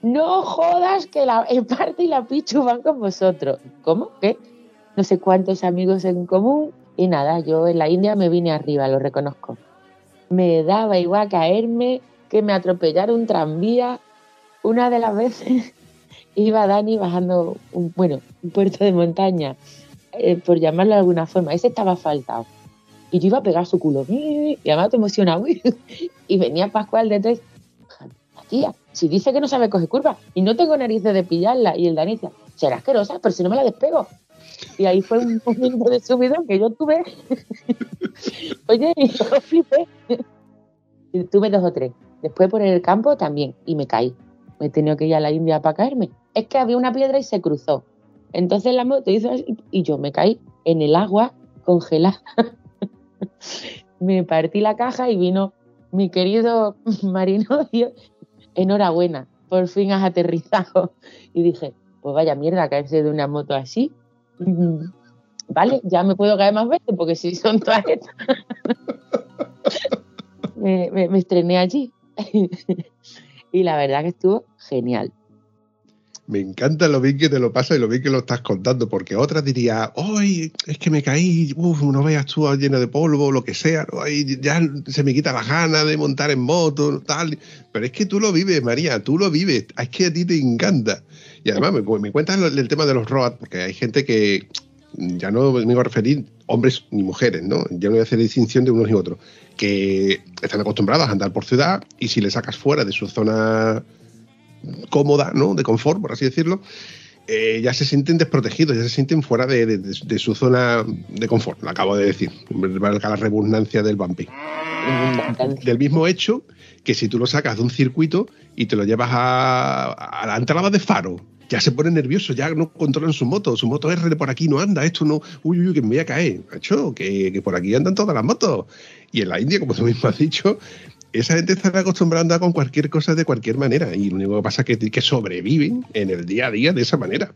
no jodas que la, parte y la Pichu van con vosotros. ¿Cómo? ¿Qué? No sé cuántos amigos en común. Y nada, yo en la India me vine arriba, lo reconozco. Me daba igual caerme, que me atropellara un tranvía. Una de las veces iba Dani bajando, un, bueno, un puerto de montaña, eh, por llamarlo de alguna forma. Ese estaba asfaltado. Y yo iba a pegar su culo. Y además te emocionaba. Y venía Pascual detrás. Tía, si dice que no sabe coger curvas y no tengo narices de pillarla. Y el Dani decía, será asquerosa, pero si no me la despego. Y ahí fue un momento de subidón que yo tuve. Oye, y yo flipé. Y tuve dos o tres. Después por el campo también. Y me caí. Me he tenido que ir a la India para caerme. Es que había una piedra y se cruzó. Entonces la moto hizo así y yo me caí en el agua congelada. me partí la caja y vino mi querido marinovio. Enhorabuena, por fin has aterrizado. Y dije, pues vaya mierda caerse de una moto así. Vale, ya me puedo caer más veces porque si son todas estas. me, me- me estrené allí. y la verdad que estuvo genial. Me encanta lo bien que te lo pasa y lo bien que lo estás contando, porque otra diría, ¡ay! Es que me caí, uf, no veas tú lleno de polvo, lo que sea, ya se me quita la gana de montar en moto, tal. Pero es que tú lo vives, María, tú lo vives, es que a ti te encanta. Y además me, cuentas el, el tema de los road, porque hay gente que ya no me voy a referir hombres ni mujeres, ¿no? Ya no voy a hacer distinción de unos y otros, que están acostumbrados a andar por ciudad y si le sacas fuera de su zona cómoda, ¿no? De confort, por así decirlo, eh, ya se sienten desprotegidos, ya se sienten fuera de, de- de- de su zona de confort, lo acabo de decir, valga la redundancia del vampi. Del mismo hecho que si tú lo sacas de un circuito y te lo llevas a, a la entrada de faro, ya se pone nervioso, ya no controlan su moto, su moto R por aquí no anda, esto no, uy, uy, que me voy a caer, macho, que, que por aquí andan todas las motos. Y en la India, como tú mismo has dicho, esa gente está acostumbrada a con cualquier cosa de cualquier manera y lo único que pasa es que, que sobreviven en el día a día de esa manera.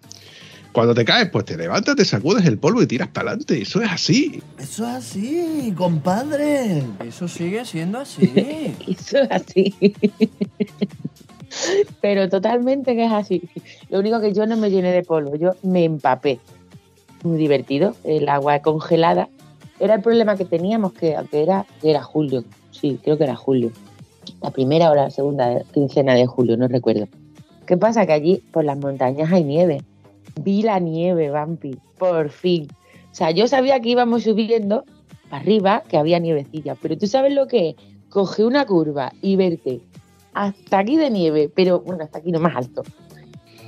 Cuando te caes, pues te levantas, te sacudes el polvo y tiras para adelante. Eso es así. Eso es así, compadre. Eso sigue siendo así. Eso es así. Pero totalmente que es así. Lo único que yo no me llené de polvo, yo me empapé. Muy divertido, el agua congelada. Era el problema que teníamos, que aunque era, que era julio, sí, creo que era julio. La primera o la segunda quincena de julio, no recuerdo. ¿Qué pasa? Que allí por las montañas hay nieve. Vi la nieve, Vampi, por fin. O sea, yo sabía que íbamos subiendo para arriba, que había nievecilla, pero tú sabes lo que es coger una curva y verte hasta aquí de nieve, pero bueno, hasta aquí no más alto.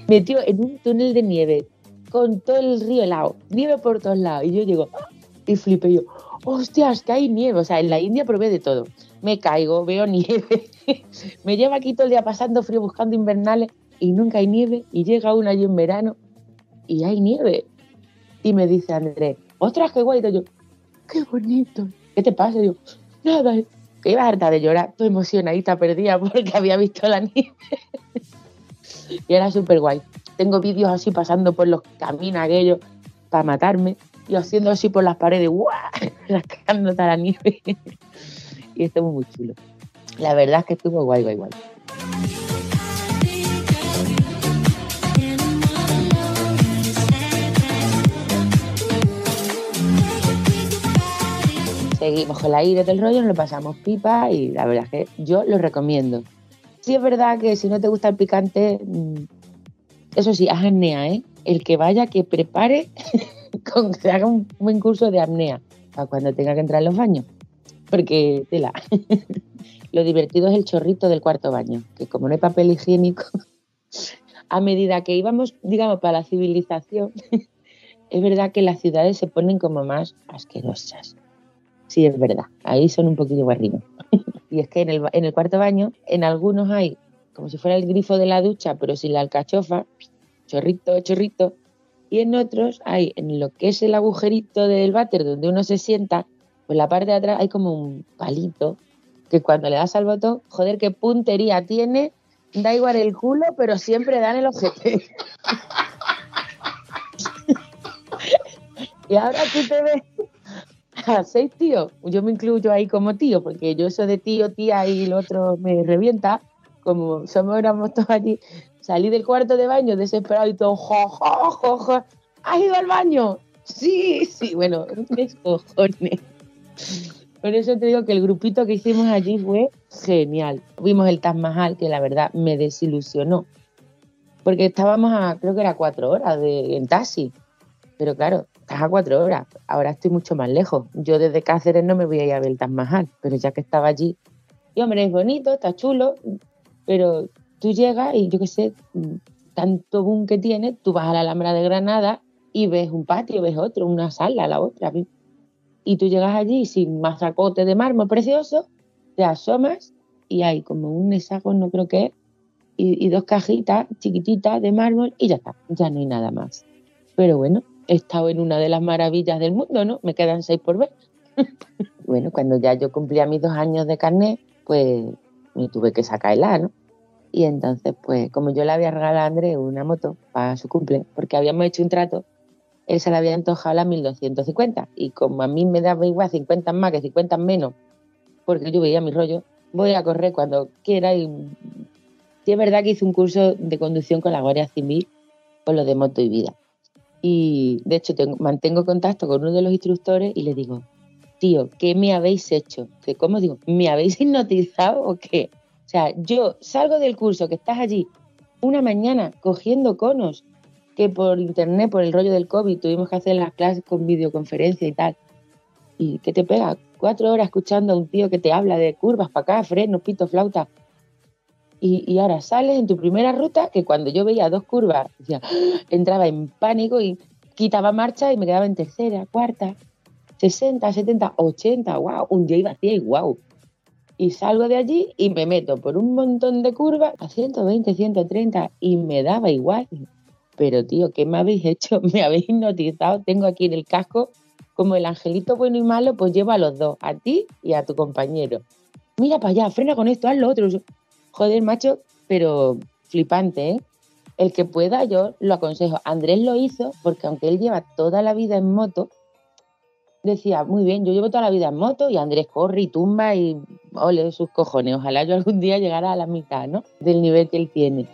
Metió en un túnel de nieve con todo el río helado, nieve por todos lados. Y yo llego ¡ah! Y flipé yo, hostias, que hay nieve. O sea, en la India probé de todo. Me caigo, veo nieve. Me llevo aquí todo el día pasando frío buscando invernales y nunca hay nieve. Y llega uno allí en verano y hay nieve. Y me dice Andrés, ostras, qué guay. Y yo, qué bonito. ¿Qué te pasa? Y yo, nada, que iba harta de llorar, toda emocionadita, perdida porque había visto la nieve. y era súper guay. Tengo vídeos así pasando por los caminos aquellos para matarme y haciendo así por las paredes, ¡guau! rascando hasta la nieve. y estuvo muy chulo. La verdad es que estuvo guay, guay, guay. Seguimos con la ira del rollo, nos lo pasamos pipa y la verdad es que yo lo recomiendo. Sí es verdad que si no te gusta el picante, mm, eso sí, haz apnea, ¿eh? El que vaya, que prepare, con que haga un buen curso de apnea para cuando tenga que entrar en los baños. Porque, tela, lo divertido es el chorrito del cuarto baño, que como no hay papel higiénico, a medida que íbamos, digamos, para la civilización, es verdad que las ciudades se ponen como más asquerosas. Sí, es verdad. Ahí son un poquillo guarrinos. y es que en el, en el cuarto baño, en algunos hay como si fuera el grifo de la ducha, pero sin la alcachofa, chorrito, chorrito. Y en otros hay, en lo que es el agujerito del váter donde uno se sienta, pues la parte de atrás hay como un palito que cuando le das al botón, joder, qué puntería tiene, da igual el culo, pero siempre dan el ojete. y ahora tú te ves a seis tíos, yo me incluyo ahí como tío, porque yo eso de tío, tía y el otro me revienta, como somos éramos todos allí, salí del cuarto de baño desesperado y todo, jo, jo, jo, jo, ¿has ido al baño? Sí, sí, bueno, mis cojones. Por eso te digo que el grupito que hicimos allí fue genial. Vimos el Taj que la verdad me desilusionó, porque estábamos a, creo que era cuatro horas de, en taxi, pero claro, estás a cuatro horas. Ahora estoy mucho más lejos. Yo desde Cáceres no me voy a ir a ver el Taj pero ya que estaba allí, y hombre, es bonito, está chulo, pero tú llegas y yo qué sé, tanto boom que tiene, tú vas a la Alhambra de Granada y ves un patio, ves otro, una sala, la otra. Y tú llegas allí sin mazacote de mármol precioso, te asomas y hay como un hexágono, creo que es, y, dos cajitas chiquititas de mármol y ya está, ya no hay nada más. Pero bueno, he estado en una de las maravillas del mundo, ¿no? Me quedan seis por ver. bueno, cuando ya yo cumplía mis dos años de carnet, pues me tuve que sacarla, ¿no? Y entonces, pues, como yo le había regalado a Andrés una moto para su cumple, porque habíamos hecho un trato, él se le había antojado la 1250. Y como a mí me daba igual 50 más que 50 menos, porque yo veía mi rollo, voy a correr cuando quiera y Sí es verdad que hice un curso de conducción con la Guardia Civil con lo de moto y vida. Y de hecho tengo- mantengo contacto con uno de los instructores y le digo, tío, ¿qué me habéis hecho? Que, ¿Cómo digo? ¿Me habéis hipnotizado o qué? Sea, yo salgo del curso que estás allí una mañana cogiendo conos que por internet, por el rollo del COVID, tuvimos que hacer las clases con videoconferencia y tal. ¿Y qué te pega? Cuatro horas escuchando a un tío que te habla de curvas para acá, frenos, pito, flauta. Y, ahora sales en tu primera ruta, que cuando yo veía dos curvas, decía, ¡ah! entraba en pánico y quitaba marcha y me quedaba en tercera, cuarta, 60, 70, 80, wow, un día iba a 100 y wow. Y salgo de allí y me meto por un montón de curvas a 120, 130 y me daba igual. Pero tío, ¿qué me habéis hecho? Me habéis hipnotizado. Tengo aquí en el casco como el angelito bueno y malo, pues llevo a los dos, a ti y a tu compañero. Mira para allá, frena con esto, haz lo otro. Joder, macho, pero flipante, ¿eh? El que pueda, yo lo aconsejo. Andrés lo hizo porque aunque él lleva toda la vida en moto, decía, muy bien, yo llevo toda la vida en moto y Andrés corre y tumba y ole sus cojones. Ojalá yo algún día llegara a la mitad, ¿no? Del nivel que él tiene.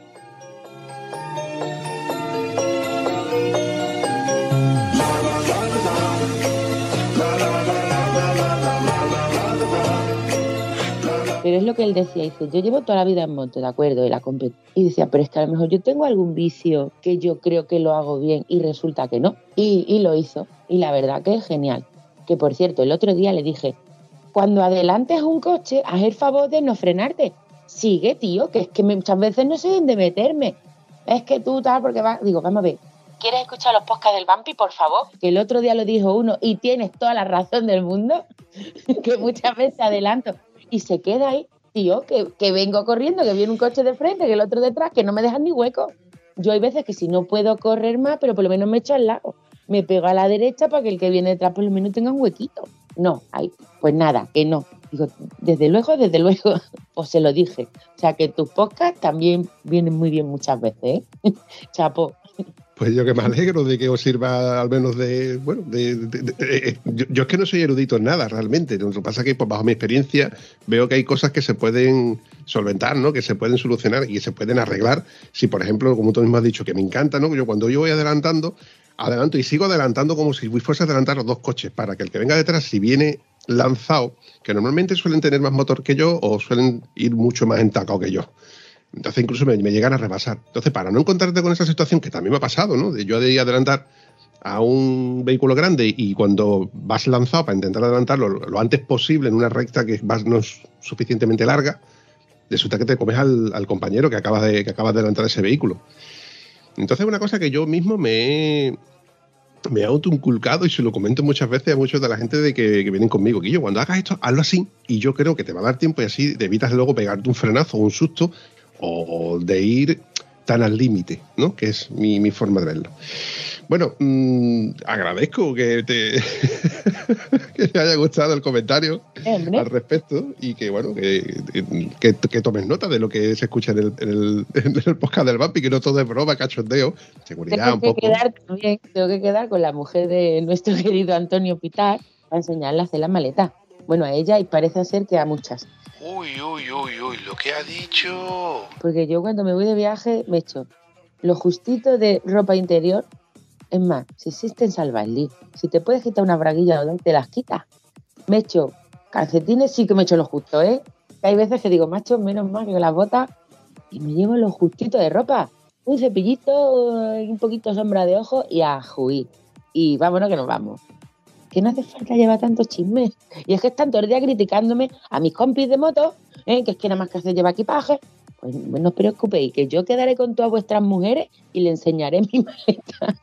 Pero es lo que él decía, dice, yo llevo toda la vida en moto, de acuerdo, y la Y decía, pero es que a lo mejor yo tengo algún vicio que yo creo que lo hago bien y resulta que no. Y, y lo hizo. Y la verdad que es genial. Que por cierto, el otro día le dije, cuando adelantes un coche, haz el favor de no frenarte. Sigue, tío, que es que muchas veces no sé dónde meterme. Es que tú tal, porque va... Digo, vamos a ver. ¿Quieres escuchar los podcasts del Vampi, por favor? Que el otro día lo dijo uno y tienes toda la razón del mundo, que muchas veces adelanto y se queda ahí, tío, que, que vengo corriendo, que viene un coche de frente, que el otro detrás, que no me dejan ni hueco. Yo hay veces que si no puedo correr más, pero por lo menos me echo al lado. Me pego a la derecha para que el que viene detrás por lo menos tenga un huequito. No, ay, pues nada, que no. Digo, desde luego, desde luego, pues se lo dije. O sea que tus podcasts también vienen muy bien muchas veces, ¿eh? Chapo. Pues yo que me alegro de que os sirva al menos de, bueno, de, de- eh, yo, es que no soy erudito en nada realmente, lo que pasa es que pues, bajo mi experiencia veo que hay cosas que se pueden solventar, ¿no? que se pueden solucionar y se pueden arreglar, si por ejemplo, como tú mismo has dicho, que me encanta, ¿no? yo cuando yo voy adelantando, adelanto y sigo adelantando como si fuese a adelantar los dos coches, para que el que venga detrás, si viene lanzado, que normalmente suelen tener más motor que yo o suelen ir mucho más entacado que yo. Entonces incluso me, llegan a rebasar. Entonces, para no encontrarte con esa situación que también me ha pasado, ¿no? De yo de adelantar a un vehículo grande y cuando vas lanzado para intentar adelantarlo lo, lo antes posible en una recta que vas no es suficientemente larga, resulta que te comes al, al compañero que acabas de que acabas de adelantar ese vehículo. Entonces, una cosa que yo mismo me he, me autoinculcado y se lo comento muchas veces a muchos de la gente de que, vienen conmigo, que yo cuando hagas esto, hazlo así. Y yo creo que te va a dar tiempo y así te evitas luego pegarte un frenazo o un susto o de ir tan al límite, ¿no? Que es mi, mi forma de verlo. Bueno, mmm, agradezco que te, que te haya gustado el comentario Hombre. al respecto y que bueno que, que, que tomes nota de lo que se escucha en el, en el, en el podcast del Vampi, que no todo es broma, cachondeo, seguridad Tengo un que poco. quedar también, tengo que quedar con la mujer de nuestro querido Antonio Pitar para enseñarle a hacer la maleta. Bueno, a ella y parece ser que a muchas. Uy, uy, uy, uy, lo que ha dicho. Porque yo cuando me voy de viaje me echo lo justito de ropa interior. Es más, si existen salvaslí, si te puedes quitar una braguilla o te las quitas. Me echo calcetines, sí que me echo lo justo, ¿eh? Que hay veces que digo, macho, menos mal que las botas y me llevo lo justito de ropa. Un cepillito, un poquito sombra de ojo y a juí. Y vámonos que nos vamos. Que no hace falta llevar tantos chismes. Y es que están todo el día criticándome a mis compis de moto, ¿eh? que es que nada más que hacer llevar equipaje. Pues no os preocupéis, que yo quedaré con todas vuestras mujeres y le enseñaré mi maleta.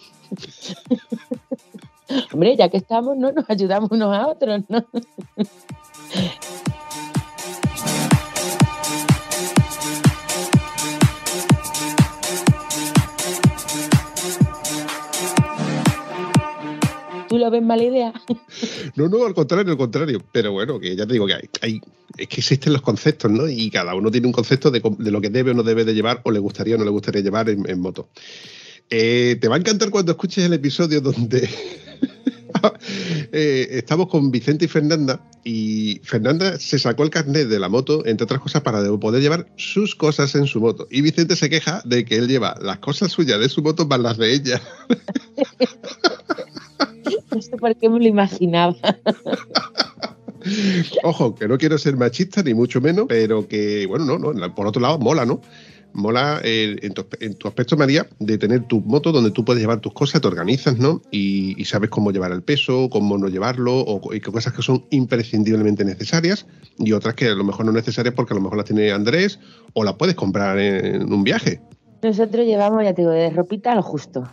Hombre, ya que estamos, no nos ayudamos unos a otros, ¿no? ¿Tú lo ves mala idea? No, no, al contrario, al contrario. Pero bueno, que ya te digo que hay, hay- es que existen los conceptos, ¿no? Y cada uno tiene un concepto de, de lo que debe o no debe de llevar, o le gustaría o no le gustaría llevar en, en moto. Eh, te va a encantar cuando escuches el episodio donde, Eh, estamos con Vicente y Fernanda y Fernanda se sacó el carnet de la moto, entre otras cosas, para poder llevar sus cosas en su moto. Y Vicente se queja de que él lleva las cosas suyas de su moto más las de ella. No sé por qué me lo imaginaba. Ojo, que no quiero ser machista ni mucho menos, pero que, bueno, no, no, por otro lado, mola, ¿no? Mola eh, en, tu, en tu aspecto, María, de tener tu moto donde tú puedes llevar tus cosas, te organizas, ¿no? Y, y sabes cómo llevar el peso, cómo no llevarlo, o y cosas que son imprescindiblemente necesarias y otras que a lo mejor no necesarias porque a lo mejor las tiene Andrés o las puedes comprar en un viaje. Nosotros llevamos, ya te digo, de ropita a lo justo.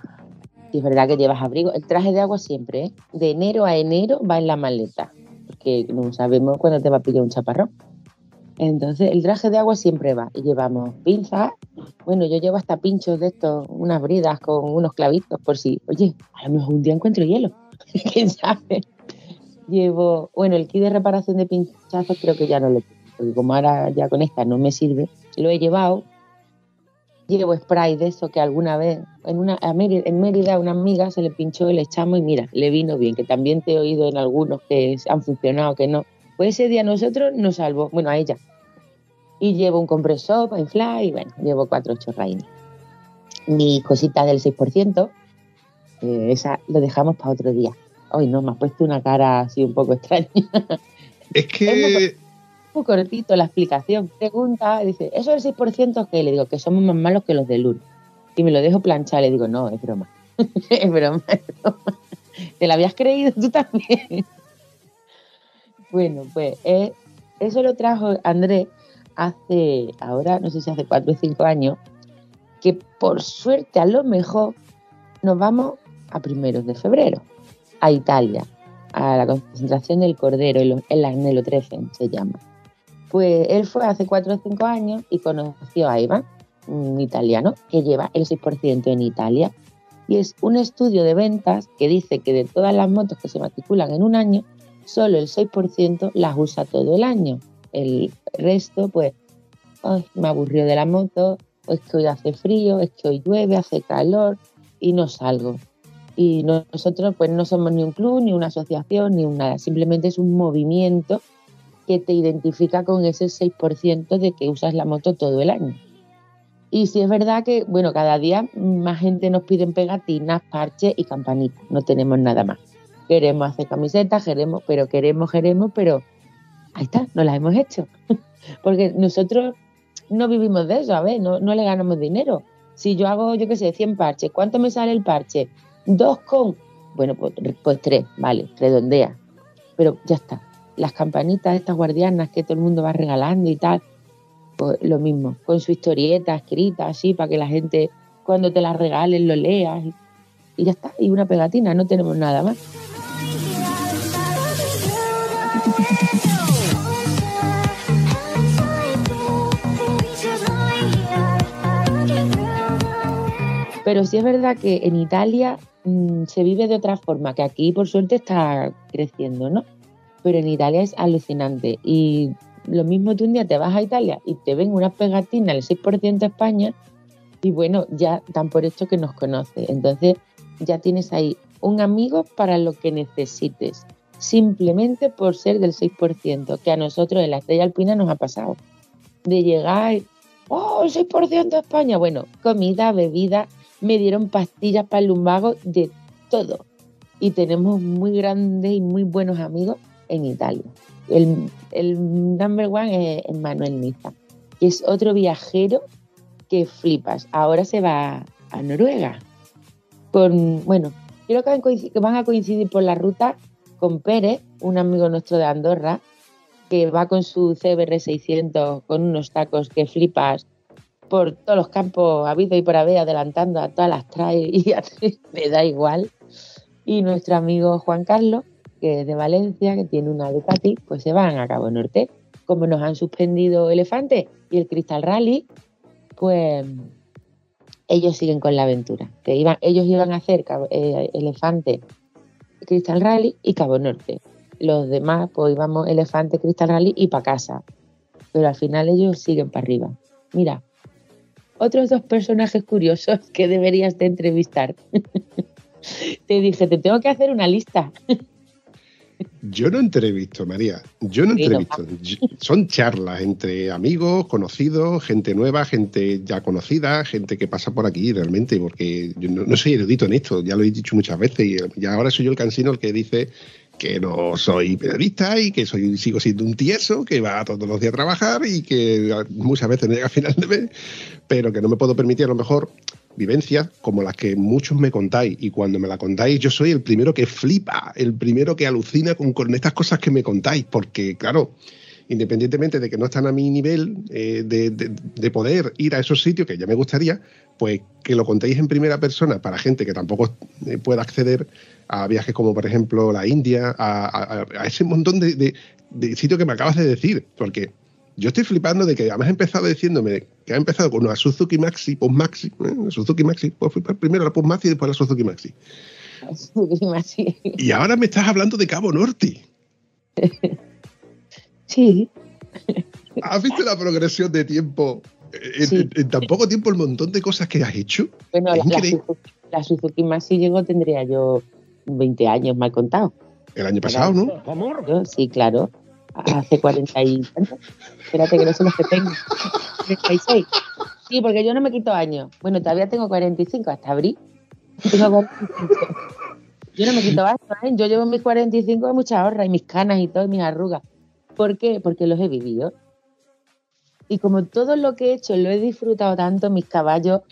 Es verdad que llevas abrigo. El traje de agua siempre, ¿eh? De enero a enero va en la maleta. Porque no sabemos cuándo te va a pillar un chaparrón. Entonces, el traje de agua siempre va. Y llevamos pinzas. Bueno, yo llevo hasta pinchos de estos, unas bridas con unos clavitos, por si, oye, a lo mejor un día encuentro hielo. ¿Quién sabe? Llevo, bueno, el kit de reparación de pinchazos creo que ya no lo tengo. Porque como ahora ya con esta no me sirve, lo he llevado. Llevo spray de eso que alguna vez en, una, a Mérida, en Mérida a una amiga se le pinchó y le echamos y mira, le vino bien, que también te he oído en algunos que han funcionado, que no. Pues ese día nosotros nos salvó, bueno, a ella. Y llevo un compresor para inflar y bueno, llevo cuatro chorraines. Mi cosita del 6%, eh, esa lo dejamos para otro día. Hoy no, me has puesto una cara así un poco extraña. Es que muy cortito la explicación. Pregunta, dice, ¿eso del 6% qué? Le digo, que somos más malos que los de LUR. Y me lo dejo planchar, le digo, no, es broma. es broma, es broma. ¿Te la habías creído tú también? bueno, pues eh, eso lo trajo Andrés hace, ahora no sé si hace 4 o 5 años, que por suerte a lo mejor nos vamos a primeros de febrero, a Italia, a la concentración del Cordero, el, el Agnello Treffen se llama. Pues él fue hace 4 o 5 años y conoció a Iván, un italiano que lleva el 6% en Italia. Y es un estudio de ventas que dice que de todas las motos que se matriculan en un año, solo el 6% las usa todo el año. El resto, pues, "Ay, me aburrió de la moto, es que hoy hace frío, es que hoy llueve, hace calor y no salgo. Y no- nosotros, pues, no somos ni un club, ni una asociación, ni un nada. Simplemente es un movimiento que te identifica con ese 6% de que usas la moto todo el año. Y sí es verdad que, bueno, cada día más gente nos piden pegatinas, parches y campanitas. No tenemos nada más. Queremos hacer camisetas, queremos, pero queremos, queremos, pero ahí está, no las hemos hecho. Porque nosotros no vivimos de eso, a ver, no, no le ganamos dinero. Si yo hago, yo qué sé, 100 parches, ¿cuánto me sale el parche? Dos con, bueno, pues, pues tres, vale, redondea. Pero ya está. Las campanitas, estas guardianas que todo el mundo va regalando y tal, pues lo mismo, con su historieta escrita así para que la gente cuando te la regalen lo leas y, y ya está, y una pegatina, no tenemos nada más. Pero sí es verdad que en Italia mm, se vive de otra forma, que aquí por suerte está creciendo, ¿no? Pero en Italia es alucinante. Y lo mismo tú un día te vas a Italia y te ven unas pegatinas el 6% de España y bueno, ya dan por hecho que nos conoce. Entonces ya tienes ahí un amigo para lo que necesites, simplemente por ser del 6%, que a nosotros en la estrella alpina nos ha pasado. De llegar, oh, el 6% de España. Bueno, comida, bebida, me dieron pastillas para el lumbago, de todo. Y tenemos muy grandes y muy buenos amigos en Italia. El, number one es, Manuel Niza, que es otro viajero que flipas. Ahora se va a Noruega. Con, bueno, creo que van, coinci- que van a coincidir por la ruta con Pérez, un amigo nuestro de Andorra, que va con su CBR 600 con unos tacos que flipas por todos los campos habido y por haber, adelantando a todas las trail y a- me da igual. Y nuestro amigo Juan Carlos, que es de Valencia, que tiene una Ducati, pues se van a Cabo Norte. Como nos han suspendido Elefante y el Crystal Rally, pues ellos siguen con la aventura. Que iban, ellos iban a hacer eh, Elefante, Crystal Rally y Cabo Norte. Los demás, pues íbamos Elefante, Crystal Rally y para casa. Pero al final ellos siguen para arriba. Mira, otros dos personajes curiosos que deberías de entrevistar. Te dije, te tengo que hacer una lista. Yo no entrevisto, María. Yo no entrevisto. Yo- Son charlas entre amigos, conocidos, gente nueva, gente ya conocida, gente que pasa por aquí realmente, porque yo no, no soy erudito en esto, ya lo he dicho muchas veces, y, y ahora soy yo el cansino el que dice que no soy periodista y que soy sigo siendo un tieso que va todos los días a trabajar y que muchas veces no llega a final de mes, pero que no me puedo permitir a lo mejor vivencias como las que muchos me contáis. Y cuando me la contáis yo soy el primero que flipa, el primero que alucina con, estas cosas que me contáis, porque claro, independientemente de que no están a mi nivel eh, de, de- de poder ir a esos sitios que ya me gustaría, pues que lo contéis en primera persona para gente que tampoco eh, pueda acceder a viajes como por ejemplo la India, a, ese montón de, de- sitios que me acabas de decir, porque yo estoy flipando de que además has empezado diciéndome que ha empezado con una Suzuki Maxi, Post Maxi, ¿eh? Suzuki Maxi, pues primero la Post Maxi y después la Suzuki Maxi. Así. Y ahora me estás hablando de Cabo Norte. Sí, ¿Has visto la progresión de tiempo? En, Sí. en- en tan poco tiempo el montón de cosas que has hecho. bueno, la. Suzuki, la Suzuki Maxi llegó, tendría yo 20 años mal contado. El año pasado, ¿no? Yo, sí, claro. Hace 40 y tanto. Espérate que no sé los que tengo. 36. Sí, porque yo no me quito años. Bueno, todavía tengo 45 hasta abril. Tengo 45. Yo no me quito años, ¿eh? Yo llevo mis 45 de mucha honra y mis canas y todo, y mis arrugas. ¿Por qué? Porque los he vivido. Y como todo lo que he hecho lo he disfrutado tanto, mis caballos,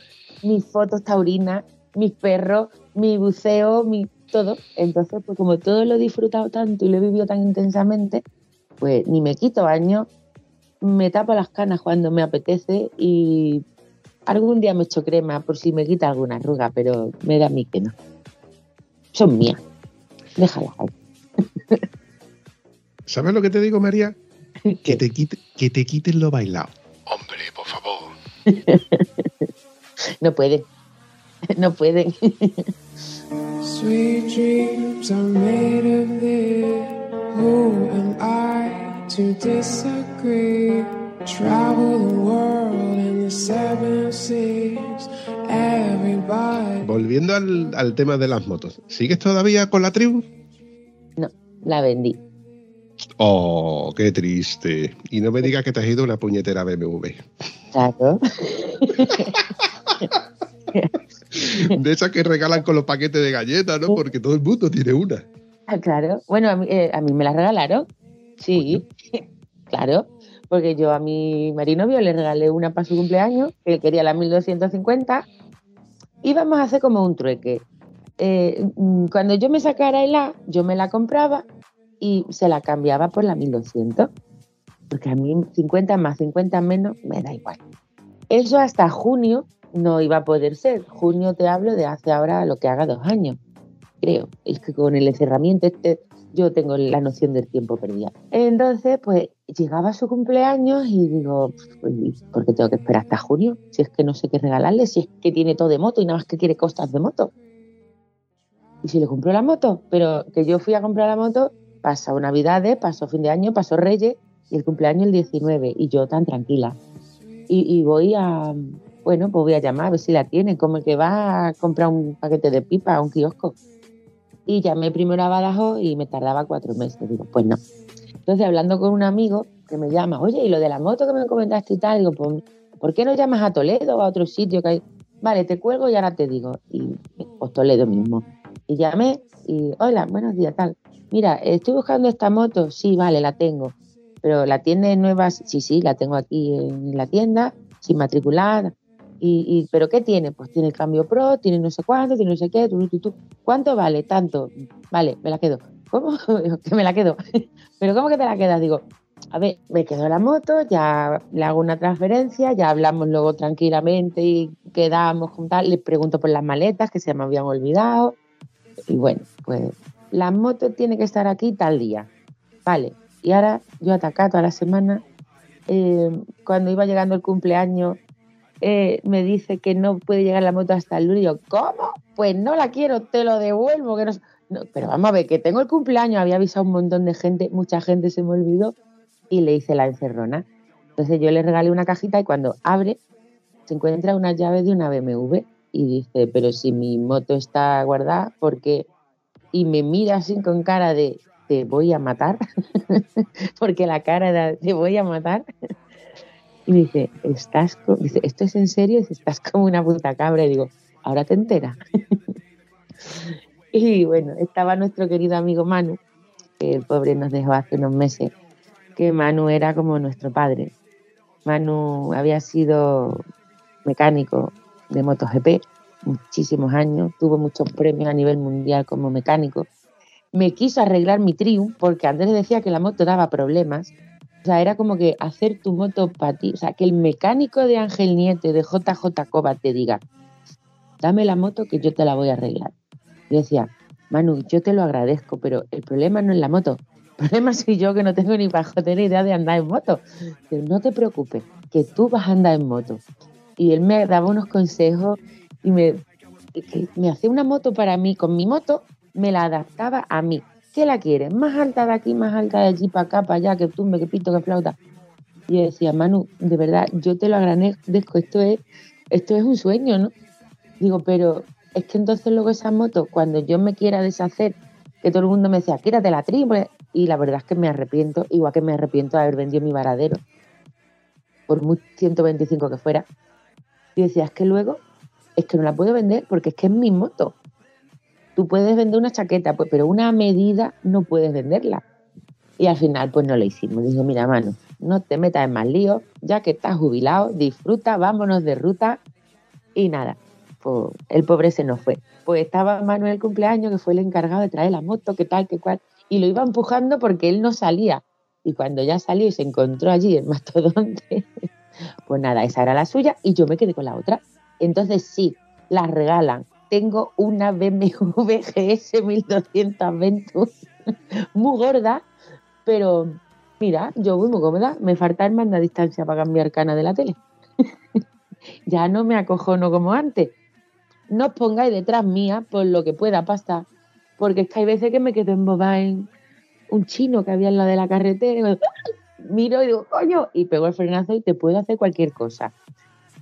mis fotos taurinas, mis perros, mi buceo, mi todo. Entonces, pues como todo lo he disfrutado tanto y lo he vivido tan intensamente, pues ni me quito años, me tapo las canas cuando me apetece y algún día me echo crema por si me quita alguna arruga, pero me da a mí que no. Son mías. Déjalas ahí. ¿Sabes lo que te digo, María? Que te, quite, que te quiten lo bailado. Hombre, por favor. No pueden. No pueden. Sweet dreams are made of this. Who am I to disagree? Travel the world in the seven seas. Everybody. Volviendo al, al tema de las motos. ¿Sigues todavía con la tribu? No, la vendí. Oh, qué triste. Y no me digas que te has ido a una puñetera BMW. Claro. De esas que regalan con los paquetes de galletas, ¿no? Porque todo el mundo tiene una. Ah, claro. Bueno, a mí, eh, a mí me las regalaron. Sí, claro. Porque yo a mi marinovio le regalé una para su cumpleaños, que él quería la 1250. Íbamos a hacer como un trueque. Eh, mm, cuando yo me sacara el A, yo me la compraba y se la cambiaba por la 1200. Porque a mí 50 más, 50 menos, me da igual. Eso hasta junio no iba a poder ser. Junio te hablo de hace ahora lo que haga dos años creo. Es que con el encerramiento este yo tengo la noción del tiempo perdida. Entonces, pues llegaba su cumpleaños y digo, pues, ¿por qué tengo que esperar hasta junio? Si es que no sé qué regalarle, si es que tiene todo de moto y nada más que quiere costas de moto. Y si le compró la moto, pero que yo fui a comprar la moto, pasó Navidades, pasó fin de año, pasó Reyes y el cumpleaños el 19 y yo tan tranquila. Y, y voy a, bueno, pues voy a llamar a ver si la tiene, como que va a comprar un paquete de pipa a un kiosco y llamé primero a Badajoz y me tardaba cuatro meses. Digo, pues no. Entonces, hablando con un amigo que me llama, oye, ¿y lo de la moto que me comentaste y tal? Digo, pues, ¿por qué no llamas a Toledo o a otro sitio que hay? Vale, te cuelgo y ahora te digo. Y pues Toledo mismo. Y llamé y, hola, buenos días, tal. Mira, estoy buscando esta moto. Sí, vale, la tengo. Pero la tiene nueva, sí, sí, la tengo aquí en la tienda, sin matricular. Y, ¿Pero qué tiene? Pues tiene el cambio pro, tiene no sé cuánto, tiene no sé qué, tú, tú, tú. ¿cuánto vale? Tanto. Vale, me la quedo. ¿Cómo? Que me la quedo. ¿Pero cómo que te la quedas? Digo, a ver, me quedo la moto, ya le hago una transferencia, ya hablamos luego tranquilamente y quedamos con tal, le pregunto por las maletas que se me habían olvidado. Y bueno, pues la moto tiene que estar aquí tal día. Vale, y ahora yo atacado toda la semana, eh, cuando iba llegando el cumpleaños, eh, me dice que no puede llegar la moto hasta el lunes. Yo, ¿cómo? Pues no la quiero, te lo devuelvo. Que no... Pero vamos a ver, que tengo el cumpleaños, había avisado a un montón de gente, mucha gente se me olvidó y le hice la encerrona. Entonces yo le regalé una cajita y cuando abre se encuentra una llave de una BMW. y dice, pero si mi moto está guardada, ¿por qué? Y me mira así con cara de, te voy a matar, porque la cara era, te voy a matar. Y dice, ¿estás co-?" dice, ¿esto es en serio? Estás como una puta cabra. Y digo, ahora te enteras. y bueno, estaba nuestro querido amigo Manu, que el pobre nos dejó hace unos meses, que Manu era como nuestro padre. Manu había sido mecánico de MotoGP muchísimos años, tuvo muchos premios a nivel mundial como mecánico. Me quiso arreglar mi Triumph porque Andrés decía que la moto daba problemas. O sea, era como que hacer tu moto para ti. O sea, que el mecánico de Ángel Nieto y de JJ Cova te diga, dame la moto que yo te la voy a arreglar. Y decía, Manu, yo te lo agradezco, pero el problema no es la moto. El problema soy yo que no tengo ni pajotera idea de andar en moto. Pero no te preocupes, que tú vas a andar en moto. Y él me daba unos consejos y me, me hacía una moto para mí. Con mi moto me la adaptaba a mí. ¿Qué la quieres? Más alta de aquí, más alta de allí, para acá, para allá, que tumbe, que pito, que flauta. Y yo decía, Manu, de verdad, yo te lo agradezco, esto es, esto es un sueño, ¿no? Digo, pero es que entonces luego esa moto, cuando yo me quiera deshacer, que todo el mundo me decía, quírate la triple, y la verdad es que me arrepiento, igual que me arrepiento de haber vendido mi varadero, por muy 125 que fuera. Y decía, es que luego, es que no la puedo vender porque es que es mi moto. Tú puedes vender una chaqueta, pues, pero una medida no puedes venderla. Y al final, pues no lo hicimos. Dije, mira, mano, no te metas en más líos, ya que estás jubilado, disfruta, vámonos de ruta. Y nada, pues el pobre se nos fue. Pues estaba Manuel cumpleaños, que fue el encargado de traer la moto, que tal, que cual, y lo iba empujando porque él no salía. Y cuando ya salió y se encontró allí el mastodonte, pues nada, esa era la suya y yo me quedé con la otra. Entonces sí, la regalan. Tengo una BMW GS 1200 Ventus, muy gorda, pero mira, yo voy muy cómoda. Me falta el manda distancia para cambiar cana de la tele. ya no me acojono como antes. No os pongáis detrás mía por lo que pueda pasar, porque es que hay veces que me quedo embobada en un chino que había en la de la carretera. y me- miro y digo, coño, y pego el frenazo y te puedo hacer cualquier cosa.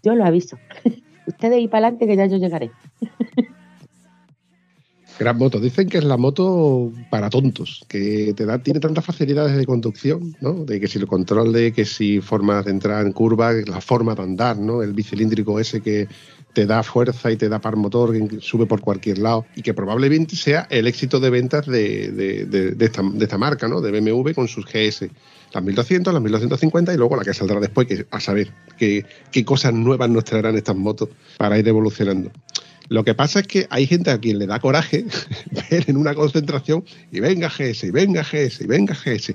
Yo lo aviso. Ustedes ir para adelante que ya yo llegaré. Gran moto. Dicen que es la moto para tontos, que te da, tiene tantas facilidades de conducción, ¿no? De que si el control de que si formas de entrar en curva, la forma de andar, ¿no? El bicilíndrico ese que te da fuerza y te da par motor, que sube por cualquier lado, y que probablemente sea el éxito de ventas de, de- de- de esta, esta marca, ¿no? De BMW con sus GS. Las 1200, las 1250 y luego la que saldrá después, que a saber qué, qué cosas nuevas nos traerán estas motos para ir evolucionando. Lo que pasa es que hay gente a quien le da coraje ver en una concentración y venga GS, y venga GS, y venga GS.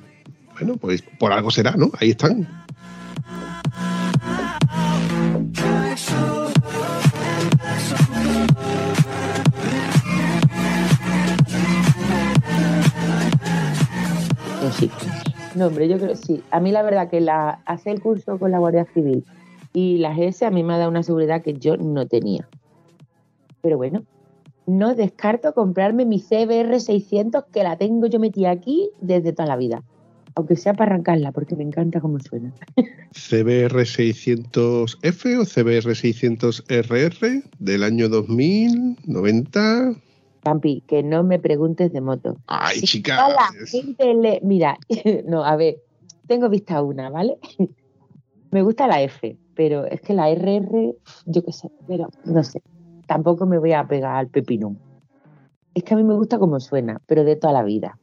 Bueno, pues por algo será, ¿no? Ahí están. Pues sí. No, hombre, yo creo sí. A mí la verdad que la hacer el curso con la Guardia Civil y la GS a mí me ha dado una seguridad que yo no tenía. Pero bueno, no descarto comprarme mi CBR 600 que la tengo yo metida aquí desde toda la vida. Aunque sea para arrancarla, porque me encanta cómo suena. CBR 600F o CBR 600RR del año 2000, 90. Campi, que no me preguntes de moto. Ay, Si chica. la gente le- Mira, no, a ver, tengo vista una, ¿vale? Me gusta la F, pero es que la RR, yo qué sé, pero no sé. Tampoco me voy a pegar al pepinón. Es que a mí me gusta como suena, pero de toda la vida.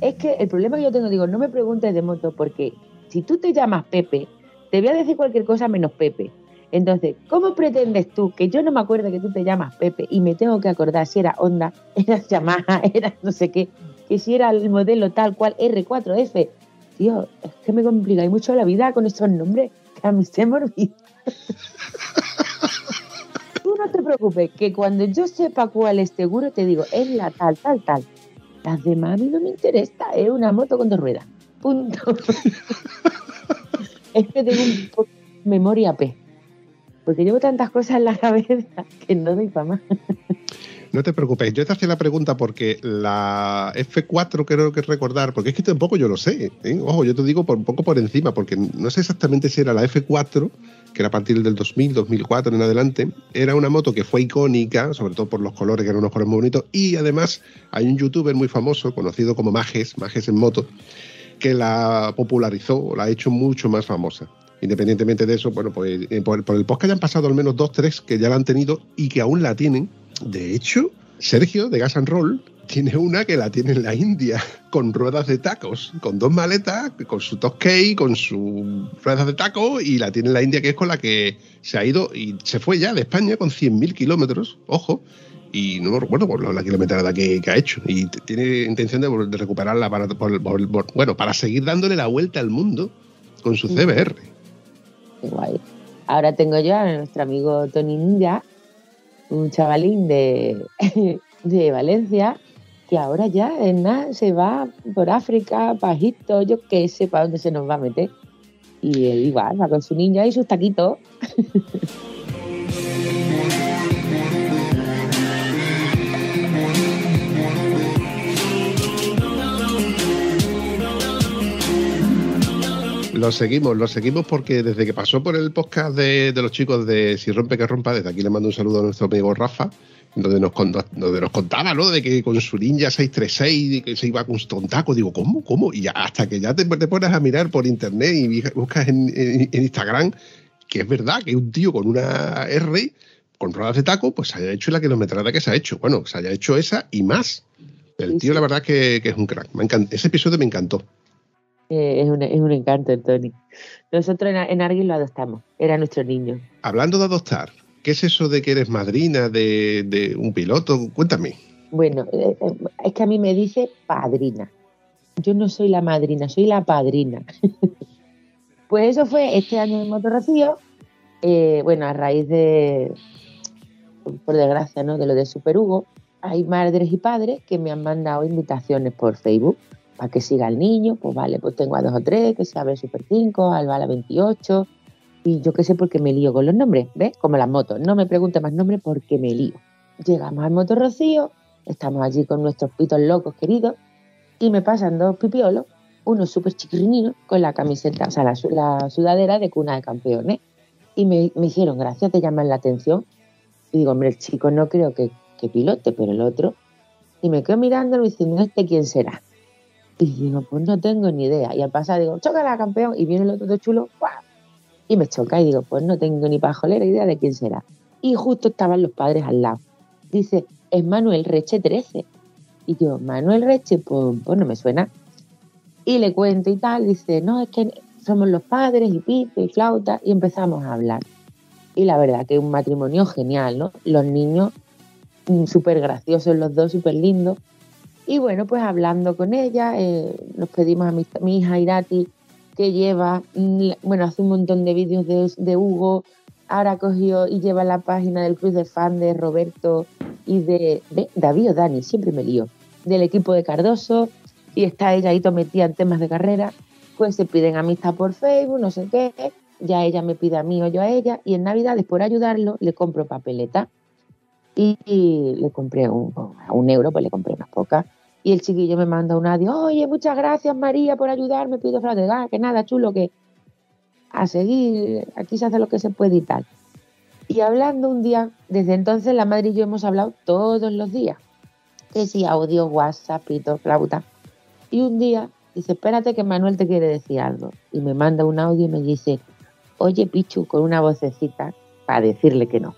Es que el problema que yo tengo, digo, no me preguntes de moto, porque si tú te llamas Pepe, te voy a decir cualquier cosa menos Pepe. Entonces, ¿cómo pretendes tú que yo no me acuerdo que tú te llamas Pepe y me tengo que acordar si era Honda, era Yamaha, era no sé qué, que si era el modelo tal cual R4F? Tío, es que me complicáis mucho la vida con estos nombres que a mí se me. Tú no te preocupes, que cuando yo sepa cuál es seguro te digo, es la tal, tal, tal. Las demás a mí no me interesa, es una moto con dos ruedas. Punto. es que tengo un poco memoria P. Porque llevo tantas cosas en la cabeza que no doy para más. No te preocupes, yo te hacía la pregunta porque la F4 creo que recordar, porque es que tampoco yo lo sé. ¿eh? Ojo, yo te digo un poco por encima, porque no sé exactamente si era la F4, que era a partir del 2000, 2004 en adelante. Era una moto que fue icónica, sobre todo por los colores, que eran unos colores muy bonitos. Y además hay un youtuber muy famoso, conocido como Majes, Majes en moto, que la popularizó, la ha hecho mucho más famosa. Independientemente de eso, bueno, pues eh, por, por el podcast ya han pasado al menos dos, tres que ya la han tenido y que aún la tienen. De hecho, Sergio de Gas and Roll tiene una que la tiene en la India, con ruedas de tacos, con dos maletas, con su Toskei, con sus ruedas de taco, y la tiene en la India, que es con la que se ha ido y se fue ya de España con 100.000 kilómetros, ojo, y no me recuerdo por la, kilometrada que, que ha hecho. Y tiene intención de, de recuperarla para, por- por- por- bueno, para seguir dándole la vuelta al mundo con su CBR. Ahora tengo yo a nuestro amigo Tony Ninja, un chavalín de, de Valencia, que ahora ya en nada se va por África, para Egipto, yo qué sé para dónde se nos va a meter. Y él igual, va con su ninja y sus taquitos. Lo seguimos, lo seguimos porque desde que pasó por el podcast de, de los chicos de Si Rompe que Rompa, desde aquí le mando un saludo a nuestro amigo Rafa, donde nos, con- donde nos contaba, ¿no? De que con su Ninja 636 y que se iba con un taco, digo, ¿cómo? ¿Cómo? Y ya- hasta que ya te, te pones a mirar por internet y buscas en, en- en Instagram que es verdad que un tío con una R con ruedas de taco, pues haya hecho la kilometrada que se ha hecho. Bueno, se haya hecho esa y más. El tío, la verdad, que, que es un crack. Me. Ese episodio me encantó. Eh, es, un, es un encanto el Tony. Nosotros en, en Arguil lo adoptamos, era nuestro niño. Hablando de adoptar, ¿qué es eso de que eres madrina de, de un piloto? Cuéntame. Bueno, eh, eh, es que a mí me dice padrina. Yo no soy la madrina, soy la padrina. pues eso fue este año en Motorrocío. Eh, bueno, a raíz de, por desgracia, ¿no? De lo de Super Hugo, hay madres y padres que me han mandado invitaciones por Facebook para que siga el niño. Pues vale, pues tengo a dos o tres, que se abre Super 5, Alba la 28. Y yo qué sé por qué me lío con los nombres, ¿ves? Como las motos. No me pregunte más nombres porque me lío. Llegamos al Motorrocío, estamos allí con nuestros pitos locos queridos y me pasan dos pipiolos, uno súper chiquirininos con la camiseta, o sea, la, su- la sudadera de cuna de campeones. Y me, me dijeron, gracias, te llaman la atención. Y digo, hombre, el chico no creo que, pilote, pero el otro. Y me quedo mirándolo y diciendo, ¿este quién será? Y digo, pues no tengo ni idea. Y al pasar digo, chócala, campeón. Y viene el otro chulo, ¡guau! Y me choca y digo, pues no tengo ni pajolera idea de quién será. Y justo estaban los padres al lado. Dice, es Manuel Reche 13. Y yo, Manuel Reche, pues, pues no me suena. Y le cuento y tal, dice, no, es que somos los padres y pito y flauta. Y empezamos a hablar. Y la verdad que un matrimonio genial, ¿no? Los niños mm, súper graciosos, los dos súper lindos. Y bueno, pues hablando con ella, eh, nos pedimos a mi, hija Irati, que lleva, mm, bueno, hace un montón de vídeos de, Hugo, ahora cogió y lleva la página del club de fan de Roberto y de, de David o Dani, siempre me lío, del equipo de Cardoso, y está ella ahí metida en temas de carrera, pues se piden amistad por Facebook, no sé qué, ya ella me pide a mí o yo a ella, y en Navidades, por ayudarlo, le compro papeleta. Y, le compré un, a un euro, pues le compré unas pocas. Y el chiquillo me manda un audio, oye, muchas gracias María por ayudarme, pido fraude, ah, que nada, chulo, que a seguir, aquí se hace lo que se puede y tal. Y hablando un día, desde entonces la madre y yo hemos hablado todos los días. Que si audio, WhatsApp, pito, flauta. Y un día dice, espérate que Manuel te quiere decir algo. Y me manda un audio y me dice, oye Pichu, con una vocecita, para decirle que no.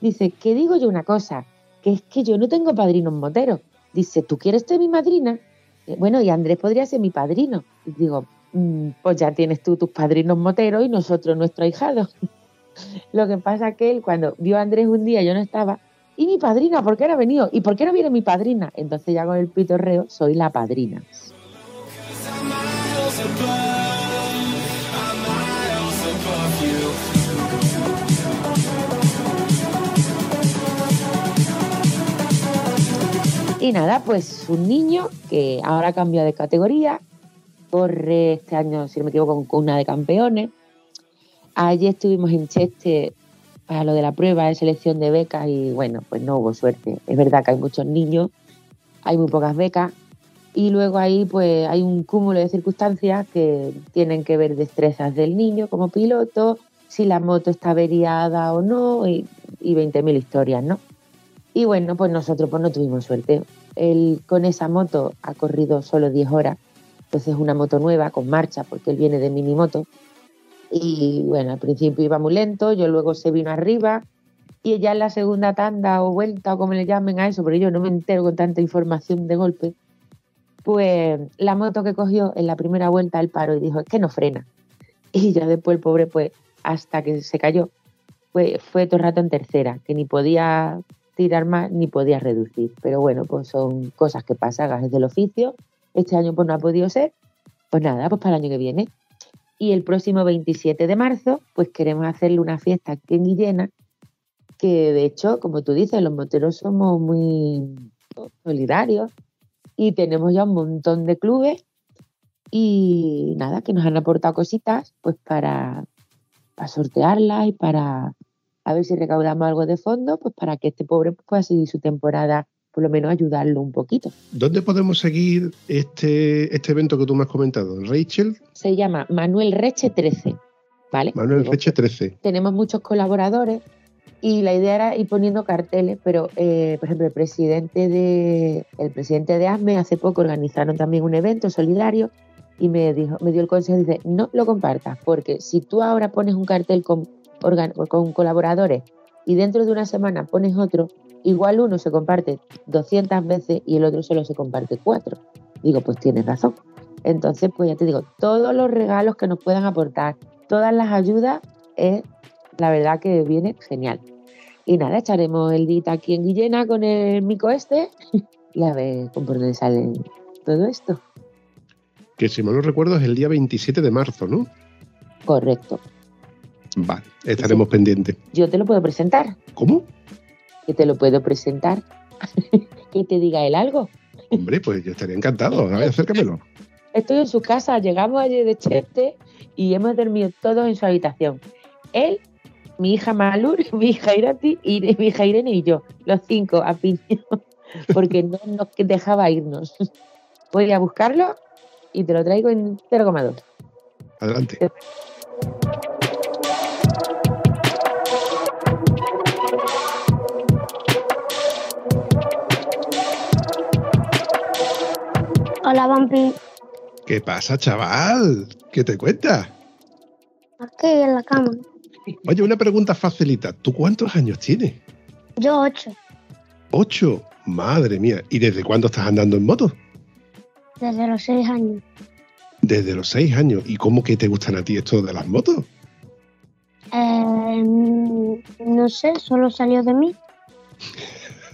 Dice, que digo yo una cosa, que es que yo no tengo padrinos moteros. Dice, ¿tú quieres ser mi madrina? Eh, Bueno, y Andrés podría ser mi padrino. Y digo, "Mm, pues ya tienes tú tus padrinos moteros y nosotros nuestro ahijado. Lo que pasa que él, cuando vio a Andrés un día, yo no estaba, ¿y mi padrina? ¿Por qué no ha venido? ¿Y por qué no viene mi padrina? Entonces ya con el pitorreo soy la padrina. Y nada, pues un niño que ahora cambia de categoría, corre este año, si no me equivoco, con, una de campeones. Ayer estuvimos en Cheste para lo de la prueba de selección de becas y bueno, pues no hubo suerte. Es verdad que hay muchos niños, hay muy pocas becas y luego ahí pues hay un cúmulo de circunstancias que tienen que ver destrezas del niño como piloto, si la moto está averiada o no y, y 20.000 historias, ¿no? Y bueno, pues nosotros pues no tuvimos suerte. Él con esa moto ha corrido solo 10 horas, entonces es una moto nueva con marcha porque él viene de minimoto. Y bueno, al principio iba muy lento, yo luego se vino arriba y ya en la segunda tanda o vuelta o como le llamen a eso, porque yo no me entero con tanta información de golpe, pues la moto que cogió en la primera vuelta el paro y dijo, es que no frena. Y ya después el pobre, pues hasta que se cayó, pues fue todo el rato en tercera, que ni podía tirar más ni podía reducir. Pero bueno, pues son cosas que pasan, gajes del oficio. Este año pues no ha podido ser. Pues nada, pues para el año que viene. Y el próximo 27 de marzo, pues queremos hacerle una fiesta aquí en Guillena, que de hecho, como tú dices, los moteros somos muy solidarios y tenemos ya un montón de clubes y nada, que nos han aportado cositas pues para, para sortearlas y para a ver si recaudamos algo de fondo, pues para que este pobre pueda seguir su temporada, por lo menos ayudarlo un poquito. ¿Dónde podemos seguir este, este evento que tú me has comentado? Rachel, Se llama Manuel Reche 13, ¿vale? Manuel Reche 13. tenemos muchos colaboradores y la idea era ir poniendo carteles, pero eh, por ejemplo el presidente de el presidente de ASME hace poco organizaron también un evento solidario y me dijo, me dio el consejo, dice, no lo compartas, porque si tú ahora pones un cartel con, con colaboradores y dentro de una semana pones otro, igual uno se comparte 200 veces y el otro solo se comparte cuatro. Digo, pues tienes razón. Entonces, pues ya te digo, todos los regalos que nos puedan aportar, todas las ayudas, es la verdad que viene genial. Y nada, echaremos el dita aquí en Guillena con el mico este y a ver con por dónde sale todo esto. Que si mal no recuerdo es el día 27 de marzo, ¿no? Correcto. Vale, estaremos pendientes. Yo te lo puedo presentar, ¿Cómo? que te lo puedo presentar. que te diga él algo. Hombre, pues yo estaría encantado. A ver, acércamelo. Estoy en su casa, llegamos ayer de Cheste y hemos dormido todos en su habitación. Él, mi hija Malur, mi hija Irati y mi hija Irene y yo, los cinco a piño, porque no nos dejaba irnos. Voy a buscarlo y te lo traigo en 0,2. Adelante. Hola, Vampi. ¿Qué pasa, chaval? ¿Qué te cuentas? Aquí en la cama. Oye, una pregunta facilita. ¿Tú cuántos años tienes? Yo ocho, Ocho. Madre mía. ¿Y desde cuándo estás andando en moto? desde los seis años. Desde los seis años. ¿Y cómo que te gustan a ti esto de las motos? Eh, no sé, solo salió de mí.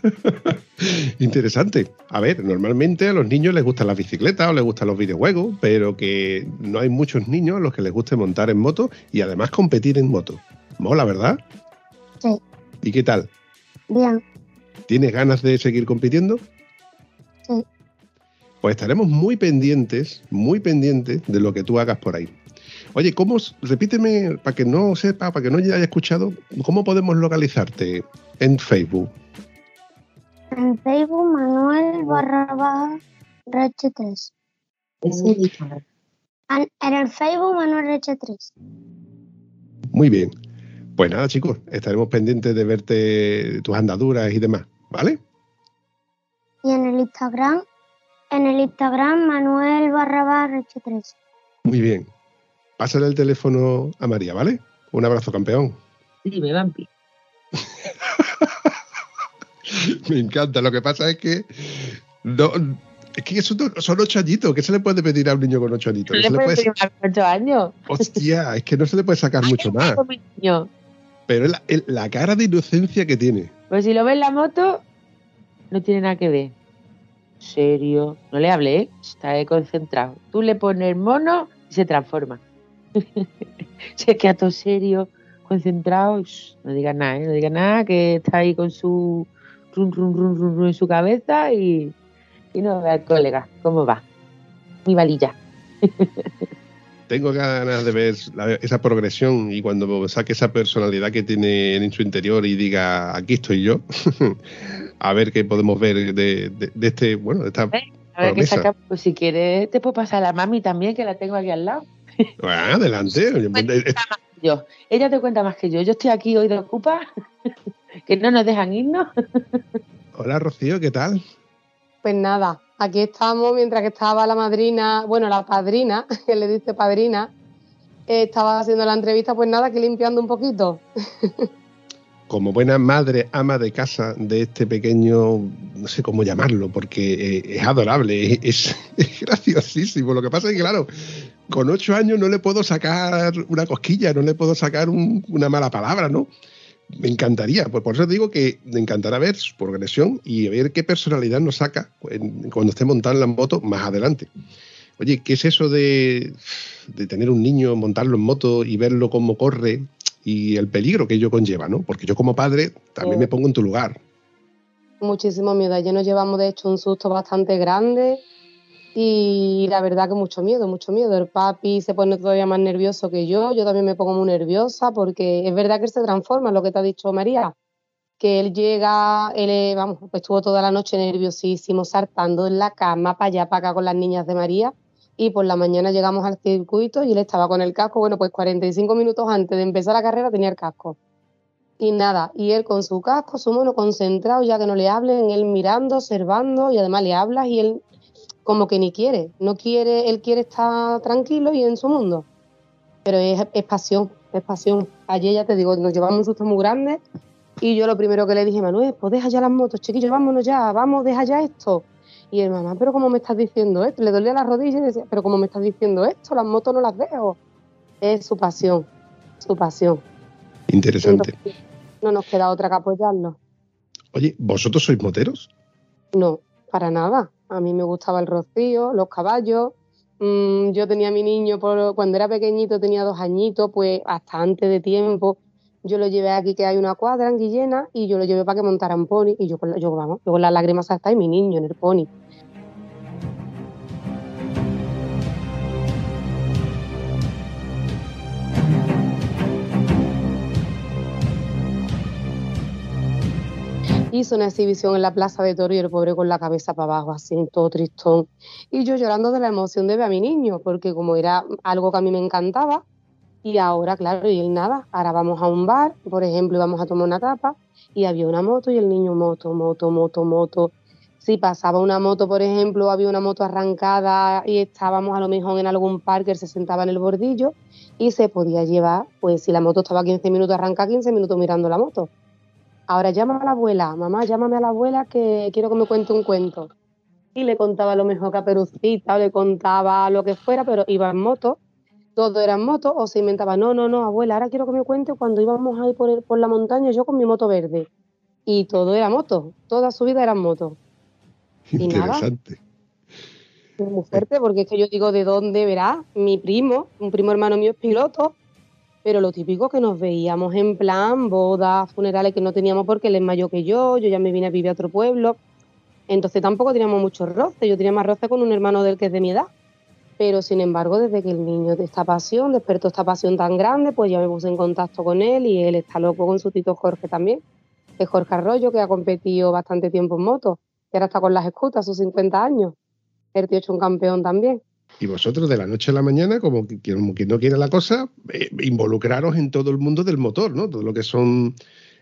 Interesante. A ver, normalmente a los niños les gustan las bicicletas o les gustan los videojuegos, pero que no hay muchos niños a los que les guste montar en moto y además competir en moto. Mola, ¿verdad? Sí. ¿Y qué tal? Bien, ¿Tienes ganas de seguir compitiendo? Sí. Pues estaremos muy pendientes, muy pendientes de lo que tú hagas por ahí. Oye, ¿cómo, repíteme, para que no sepa, para que no haya escuchado, ¿cómo podemos localizarte en Facebook? En Facebook Manuel barra baja Reche 3. Ese Instagram. En, en el Facebook Manuel Reche 3. Muy bien. Pues nada, chicos, estaremos pendientes de verte tus andaduras y demás, ¿vale? Y en el Instagram, en el Instagram Manuel barra Reche 3. Muy bien. Pásale el teléfono a María, ¿vale? Un abrazo, campeón. Dime, Vampi. Me encanta. Lo que pasa es que no, es que son, son ocho añitos. ¿Qué se le puede pedir a un niño con ocho añitos? No se le puede- pedir de ocho años. Hostia, es que no se le puede sacar mucho más. Niño. Pero es la, la cara de inocencia que tiene. Pues si lo ves en la moto, no tiene nada que ver. Serio, no le hablé, ¿eh? está ahí concentrado. Tú le pones mono y se transforma. se queda todo serio, concentrado. No digas nada, ¿eh? no digas nada, que está ahí con su run, run, run, run, en su cabeza y, y no ve al colega cómo va. Mi valilla. Tengo ganas de ver esa progresión y cuando saque esa personalidad que tiene en su interior y diga, aquí estoy yo, a ver qué podemos ver de, de- de este, bueno, de esta A ver qué saca. Pues si quieres, te puedo pasar a la mami también, que la tengo aquí al lado. Ah, adelante. Eh, Yo. Ella te cuenta más que yo. Yo estoy aquí hoy de ocupa, que no nos dejan irnos. Hola, Rocío, ¿qué tal? Pues nada, aquí estamos mientras que estaba la madrina, bueno, la padrina, que le dice padrina, eh, estaba haciendo la entrevista, pues nada, aquí limpiando un poquito. Como buena madre, ama de casa de este pequeño, no sé cómo llamarlo, porque eh, es adorable, es, es graciosísimo. Lo que pasa es que, claro, con ocho años no le puedo sacar una cosquilla, no le puedo sacar un- una mala palabra, ¿no? Me encantaría, pues por eso digo que me encantará ver su progresión y ver qué personalidad nos saca en- cuando esté montando la moto más adelante. Oye, ¿qué es eso de, de tener un niño, montarlo en moto y verlo cómo corre y el peligro que ello conlleva, ¿no? Porque yo como padre también me pongo en tu lugar. Muchísimo miedo. Ayer nos llevamos, de hecho, un susto bastante grande y la verdad que mucho miedo, mucho miedo. El papi se pone todavía más nervioso que yo, yo también me pongo muy nerviosa porque es verdad que él se transforma, lo que te ha dicho María, que él llega, él eh, vamos, pues estuvo toda la noche nerviosísimo, saltando en la cama, para allá, para acá con las niñas de María. Y por la mañana llegamos al circuito y él estaba con el casco. Bueno, pues 45 minutos antes de empezar la carrera tenía el casco. Y nada, y él con su casco, su mono concentrado, ya que no le hablen, él mirando, observando, y además le hablas y él como que ni quiere, no quiere, él quiere estar tranquilo y en su mundo. Pero es, es pasión, es pasión. Ayer ya te digo, nos llevamos un susto muy grande y yo lo primero que le dije, Manuel, pues deja ya las motos, chiquillos, vámonos ya, vamos, deja ya esto. Y el mamá, pero ¿cómo me estás diciendo esto? Le dolía la rodilla y decía, pero ¿cómo me estás diciendo esto? Las motos no las dejo. Es su pasión, su pasión. Interesante. Entonces, no nos queda otra que apoyarlo. Oye, ¿vosotros sois moteros? No, para nada. A mí me gustaba el rocío, los caballos. Mm, yo tenía a mi niño por, cuando era pequeñito, tenía dos añitos, pues hasta antes de tiempo. Yo lo llevé aquí que hay una cuadra en Guillena y yo lo llevé para que montaran pony y yo yo, vamos, yo con las lágrimas saltadas y mi niño en el pony. Hizo una exhibición en la plaza de Toro y el pobre con la cabeza para abajo, así, todo tristón. Y yo llorando de la emoción de ver a mi niño, porque como era algo que a mí me encantaba, y ahora, claro, y él nada, ahora vamos a un bar, por ejemplo, y vamos a tomar una tapa, y había una moto y el niño moto, moto, moto, moto. Si pasaba una moto, por ejemplo, había una moto arrancada y estábamos a lo mejor en algún parque, él se sentaba en el bordillo y se podía llevar, pues si la moto estaba 15 minutos arrancada, 15 minutos mirando la moto. Ahora llama a la abuela, mamá, llámame a la abuela que quiero que me cuente un cuento. Y le contaba a lo mejor Caperucita o le contaba lo que fuera, pero iba en moto, todo era en moto, o se inventaba, no, no, no, abuela, ahora quiero que me cuente cuando íbamos ahí por, el- por la montaña yo con mi moto verde. Y todo era moto, toda su vida era en moto. Y nada. Interesante. Es muy fuerte porque es que yo digo de dónde verá mi primo, un primo hermano mío es piloto, pero lo típico que nos veíamos en plan bodas, funerales que no teníamos porque él es mayor que yo, yo ya me vine a vivir a otro pueblo, entonces tampoco teníamos mucho roce, yo tenía más roce con un hermano del que es de mi edad, pero sin embargo desde que el niño de esta pasión despertó esta pasión tan grande, pues ya me en contacto con él y él está loco con su tito Jorge también, que es Jorge Arroyo, que ha competido bastante tiempo en moto, y ahora está con las escutas, sus 50 años. El tío es un campeón también. Y vosotros de la noche a la mañana, como que, como que no quiere la cosa, eh, involucraros en todo el mundo del motor, ¿no? Todo lo que son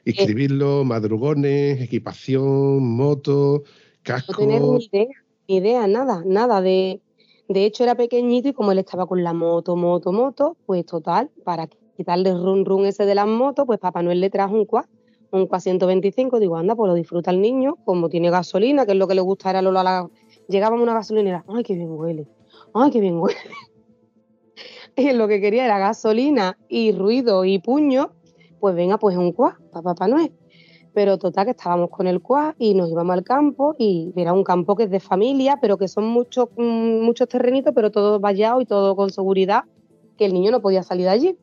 inscribirlo, madrugones, equipación, moto, No casco. tener ni idea, ni idea, nada, nada. De, de hecho, era pequeñito y como él estaba con la moto, moto, moto, pues total, para quitarle el run run ese de las motos, pues Papá Noel le trajo un quad, un quad 125. Digo, anda, pues lo disfruta el niño, como tiene gasolina, que es lo que le gusta era Lola. La... Llegábamos a una gasolinera, ay, qué bien huele, ay, qué bien huele. Y lo que quería era gasolina y ruido y puño, pues venga, pues un cuá para Papá Noel. Pero total, que estábamos con el cuá y nos íbamos al campo y era un campo que es de familia, pero que son muchos, mm, muchos terrenitos, pero todo vallado y todo con seguridad, que el niño no podía salir de allí.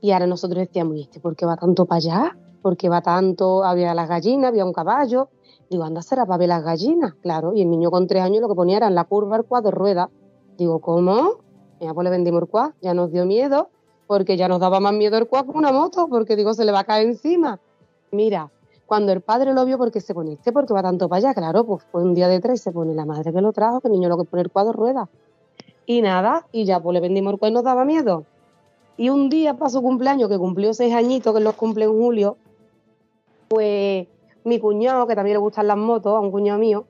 Y ahora nosotros decíamos, ¿y este por qué va tanto para allá? ¿Por qué va tanto? Había las gallinas, había un caballo. Digo, anda, será para ver las gallinas. Claro, y el niño con tres años lo que ponía era en la curva el cuá de ruedas. Digo, ¿cómo? Ya pues le vendimos el cuá, ya nos dio miedo, porque ya nos daba más miedo el cuá que una moto, porque digo, se le va a caer encima. Mira, cuando el padre lo vio, porque se pone este, porque va tanto para allá, claro, pues fue un día de tres, se pone la madre que lo trajo, que niño lo que pone el cuadro rueda. Y nada, y ya pues le vendimos el cuá y nos daba miedo. Y un día para su cumpleaños, que cumplió seis añitos, que los cumple en julio, pues mi cuñado, que también le gustan las motos, a un cuñado mío,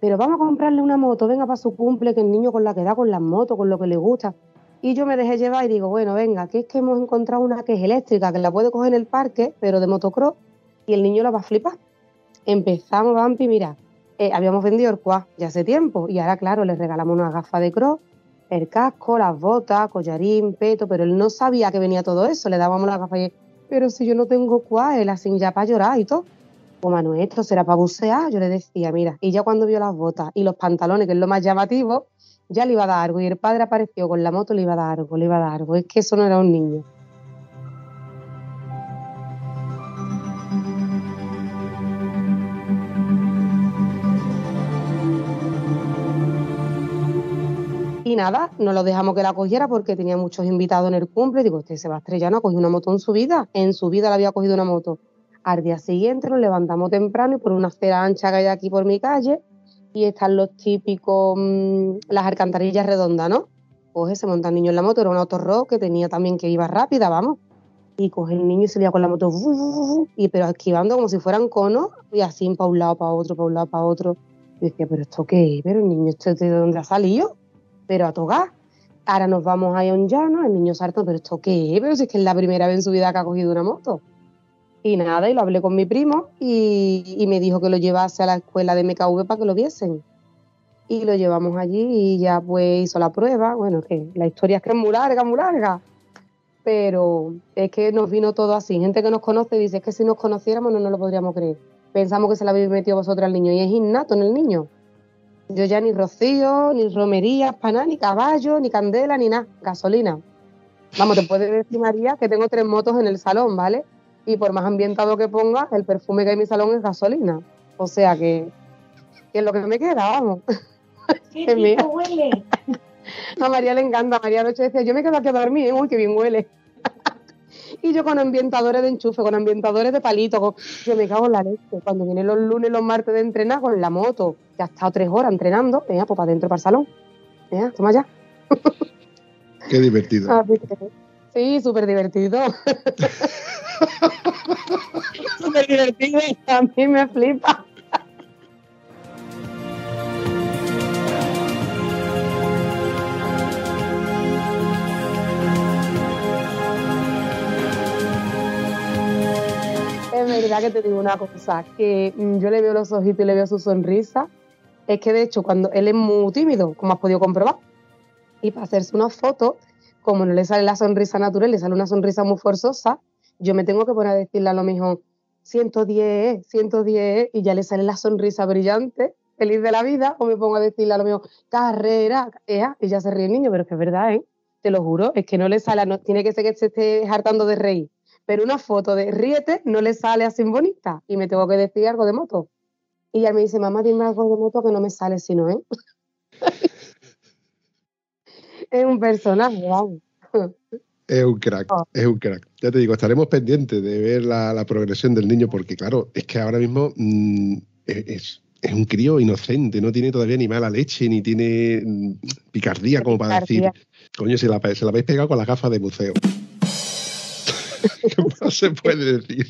pero vamos a comprarle una moto, venga para su cumple, que el niño con la que da con las motos, con lo que le gusta. Y yo me dejé llevar y digo, bueno, venga, que es que hemos encontrado una que es eléctrica, que la puede coger en el parque, pero de motocross, y el niño la va a flipar. Empezamos, Vampi, mira, eh, habíamos vendido el quad ya hace tiempo, y ahora, claro, le regalamos una gafa de cross, el casco, las botas, collarín, peto, pero él no sabía que venía todo eso, le dábamos la gafa y pero si yo no tengo quad, él así ya para llorar y todo. Pues Manuel, esto será para bucear, yo le decía, mira, y ya cuando vio las botas y los pantalones, que es lo más llamativo, ya le iba a dar algo, y el padre apareció con la moto, le iba a dar algo, le iba a dar algo, es que eso no era un niño. Y nada, no lo dejamos que la cogiera porque tenía muchos invitados en el cumple. Digo, usted se va no ha cogido una moto en su vida. En su vida le había cogido una moto. Al día siguiente nos levantamos temprano y por una acera ancha que hay aquí por mi calle y están los típicos, mm, las alcantarillas redondas, ¿no? Coge, se monta el niño en la moto, era una autorrock que tenía también que iba rápida, vamos. Y coge el niño y se lía con la moto, y pero esquivando como si fueran conos y así para un lado, para otro, para un lado, para otro. Y decía, pero ¿esto qué es? Pero el niño, ¿esto de dónde ha salido? Pero a togar. Ahora nos vamos a un llano, el niño salta, pero ¿esto qué? Pero si es que es la primera vez en su vida que ha cogido una moto. Y nada, y lo hablé con mi primo y, me dijo que lo llevase a la escuela de MKV para que lo viesen. Y lo llevamos allí y ya pues hizo la prueba. Bueno, que la historia es que es muy larga, muy larga. Pero es que nos vino todo así. Gente que nos conoce dice es que si nos conociéramos no nos lo podríamos creer. Pensamos que se la habéis metido vosotros al niño y es innato en el niño. Yo ya ni rocío, ni romería, paná, ni caballo, ni candela, ni nada. Gasolina. Vamos, te puedes decir, María, que tengo tres motos en el salón, ¿vale? Y por más ambientado que ponga, el perfume que hay en mi salón es gasolina. O sea que, que es lo que me queda, vamos. ¡Qué mía. huele! A María le encanta. A María anoche decía, yo me quedo aquí a dormir, uy, qué bien huele. y yo con ambientadores de enchufe, con ambientadores de palito, con- yo me cago en la leche. Cuando vienen los lunes y los martes de entrenar con la moto, que ha estado tres horas entrenando, venga, pues para adentro, para el salón. Venga, toma ya. Qué divertido. Sí, súper divertido. súper divertido y a mí me flipa. Es verdad que te digo una cosa, que mm, yo le veo los ojitos y le veo su sonrisa. Es que de hecho, cuando él es muy tímido, como has podido comprobar, y para hacerse una foto, como no le sale la sonrisa natural, le sale una sonrisa muy forzosa, yo me tengo que poner a decirle a lo mejor 110, 110, y ya le sale la sonrisa brillante, feliz de la vida, o me pongo a decirle a lo mejor carrera, ea, y ya se ríe el niño, pero es que es verdad, ¿eh? Te lo juro, es que no le sale, no, tiene que ser que se esté hartando de reír, pero una foto de ríete no le sale así bonita, y me tengo que decir algo de moto. Y ella me dice, mamá, dime algo de moto que no me sale si no, ¿eh? Es un personaje, vamos. Es un crack, Oh. es un crack. Ya te digo, estaremos pendientes de ver la, la progresión del niño, porque claro, es que ahora mismo mm, es, es un crío inocente, no tiene todavía ni mala leche, ni tiene mm, picardía como para decir, coño, se la, se la habéis pegado con las gafas de buceo. ¿Qué más se puede decir?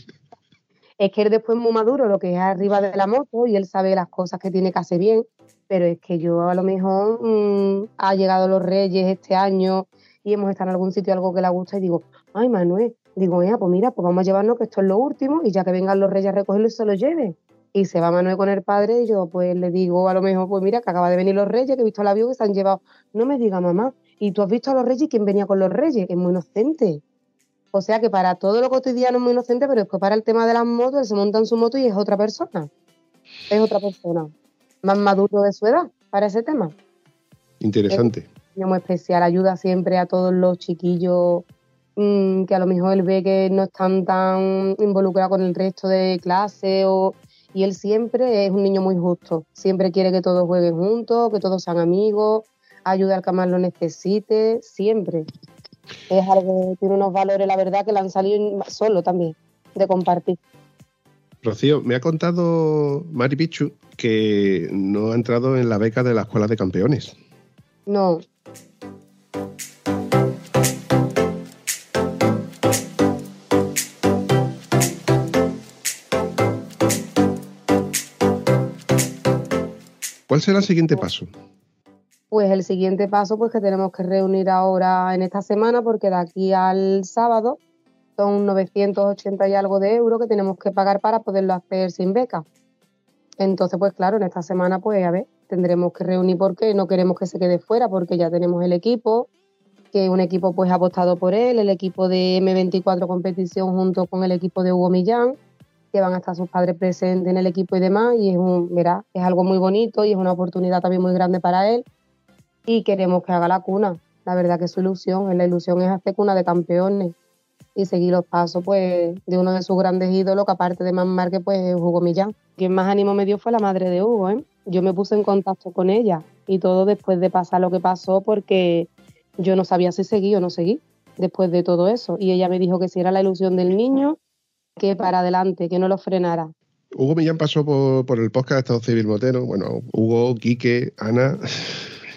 es que él después es muy maduro, lo que es arriba de la moto, y él sabe las cosas que tiene que hacer bien, pero es que yo a lo mejor mm, ha llegado los Reyes este año y hemos estado en algún sitio algo que le gusta y digo, ay Manuel, digo, "Ea, pues mira, pues vamos a llevarnos que esto es lo último y ya que vengan los Reyes a recogerlo y se lo lleven. Y se va Manuel con el padre y yo pues le digo a lo mejor, pues mira, que acaba de venir los Reyes, que he visto al avión que se han llevado. No me diga mamá, ¿y tú has visto a los Reyes quién venía con los Reyes? Es muy inocente. O sea que para todo lo cotidiano es muy inocente, pero después para el tema de las motos, se monta en su moto y es otra persona. Es otra persona. Más maduro de su edad para ese tema. Interesante. niño muy especial, ayuda siempre a todos los chiquillos mm, que a lo mejor él ve que no están tan involucrados con el resto de clase o y él siempre es un niño muy justo, siempre quiere que todos jueguen juntos, que todos sean amigos, ayuda al que más lo necesite, siempre. Es algo, tiene unos valores, la verdad, que le han salido solo también, de compartir. Rocío, me ha contado Mari Pichu que no ha entrado en la beca de la Escuela de Campeones. No, ¿Cuál será el siguiente paso? Pues el siguiente paso, pues que tenemos que reunir ahora en esta semana, porque de aquí al sábado son 980 y algo de euros que tenemos que pagar para poderlo hacer sin beca. Entonces, pues claro, en esta semana, pues a ver, tendremos que reunir porque no queremos que se quede fuera, porque ya tenemos el equipo, que un equipo pues apostado por él, el equipo de M24 competición junto con el equipo de Hugo Millán que van a estar sus padres presentes en el equipo y demás, y es, un, mira, es algo muy bonito y es una oportunidad también muy grande para él, y queremos que haga la cuna. La verdad que es su ilusión, la ilusión es hacer cuna de campeones y seguir los pasos pues de uno de sus grandes ídolos, que aparte de Man Márquez, pues es Hugo Millán. Quien más ánimo me dio fue la madre de Hugo, ¿eh? Yo me puse en contacto con ella y todo después de pasar lo que pasó porque yo no sabía si seguí o no seguí después de todo eso. Y ella me dijo que si era la ilusión del niño, que para adelante, que no lo frenara. Hugo Millán pasó por, por el podcast de Estado Civil Motero. Bueno, Hugo, Quique, Ana.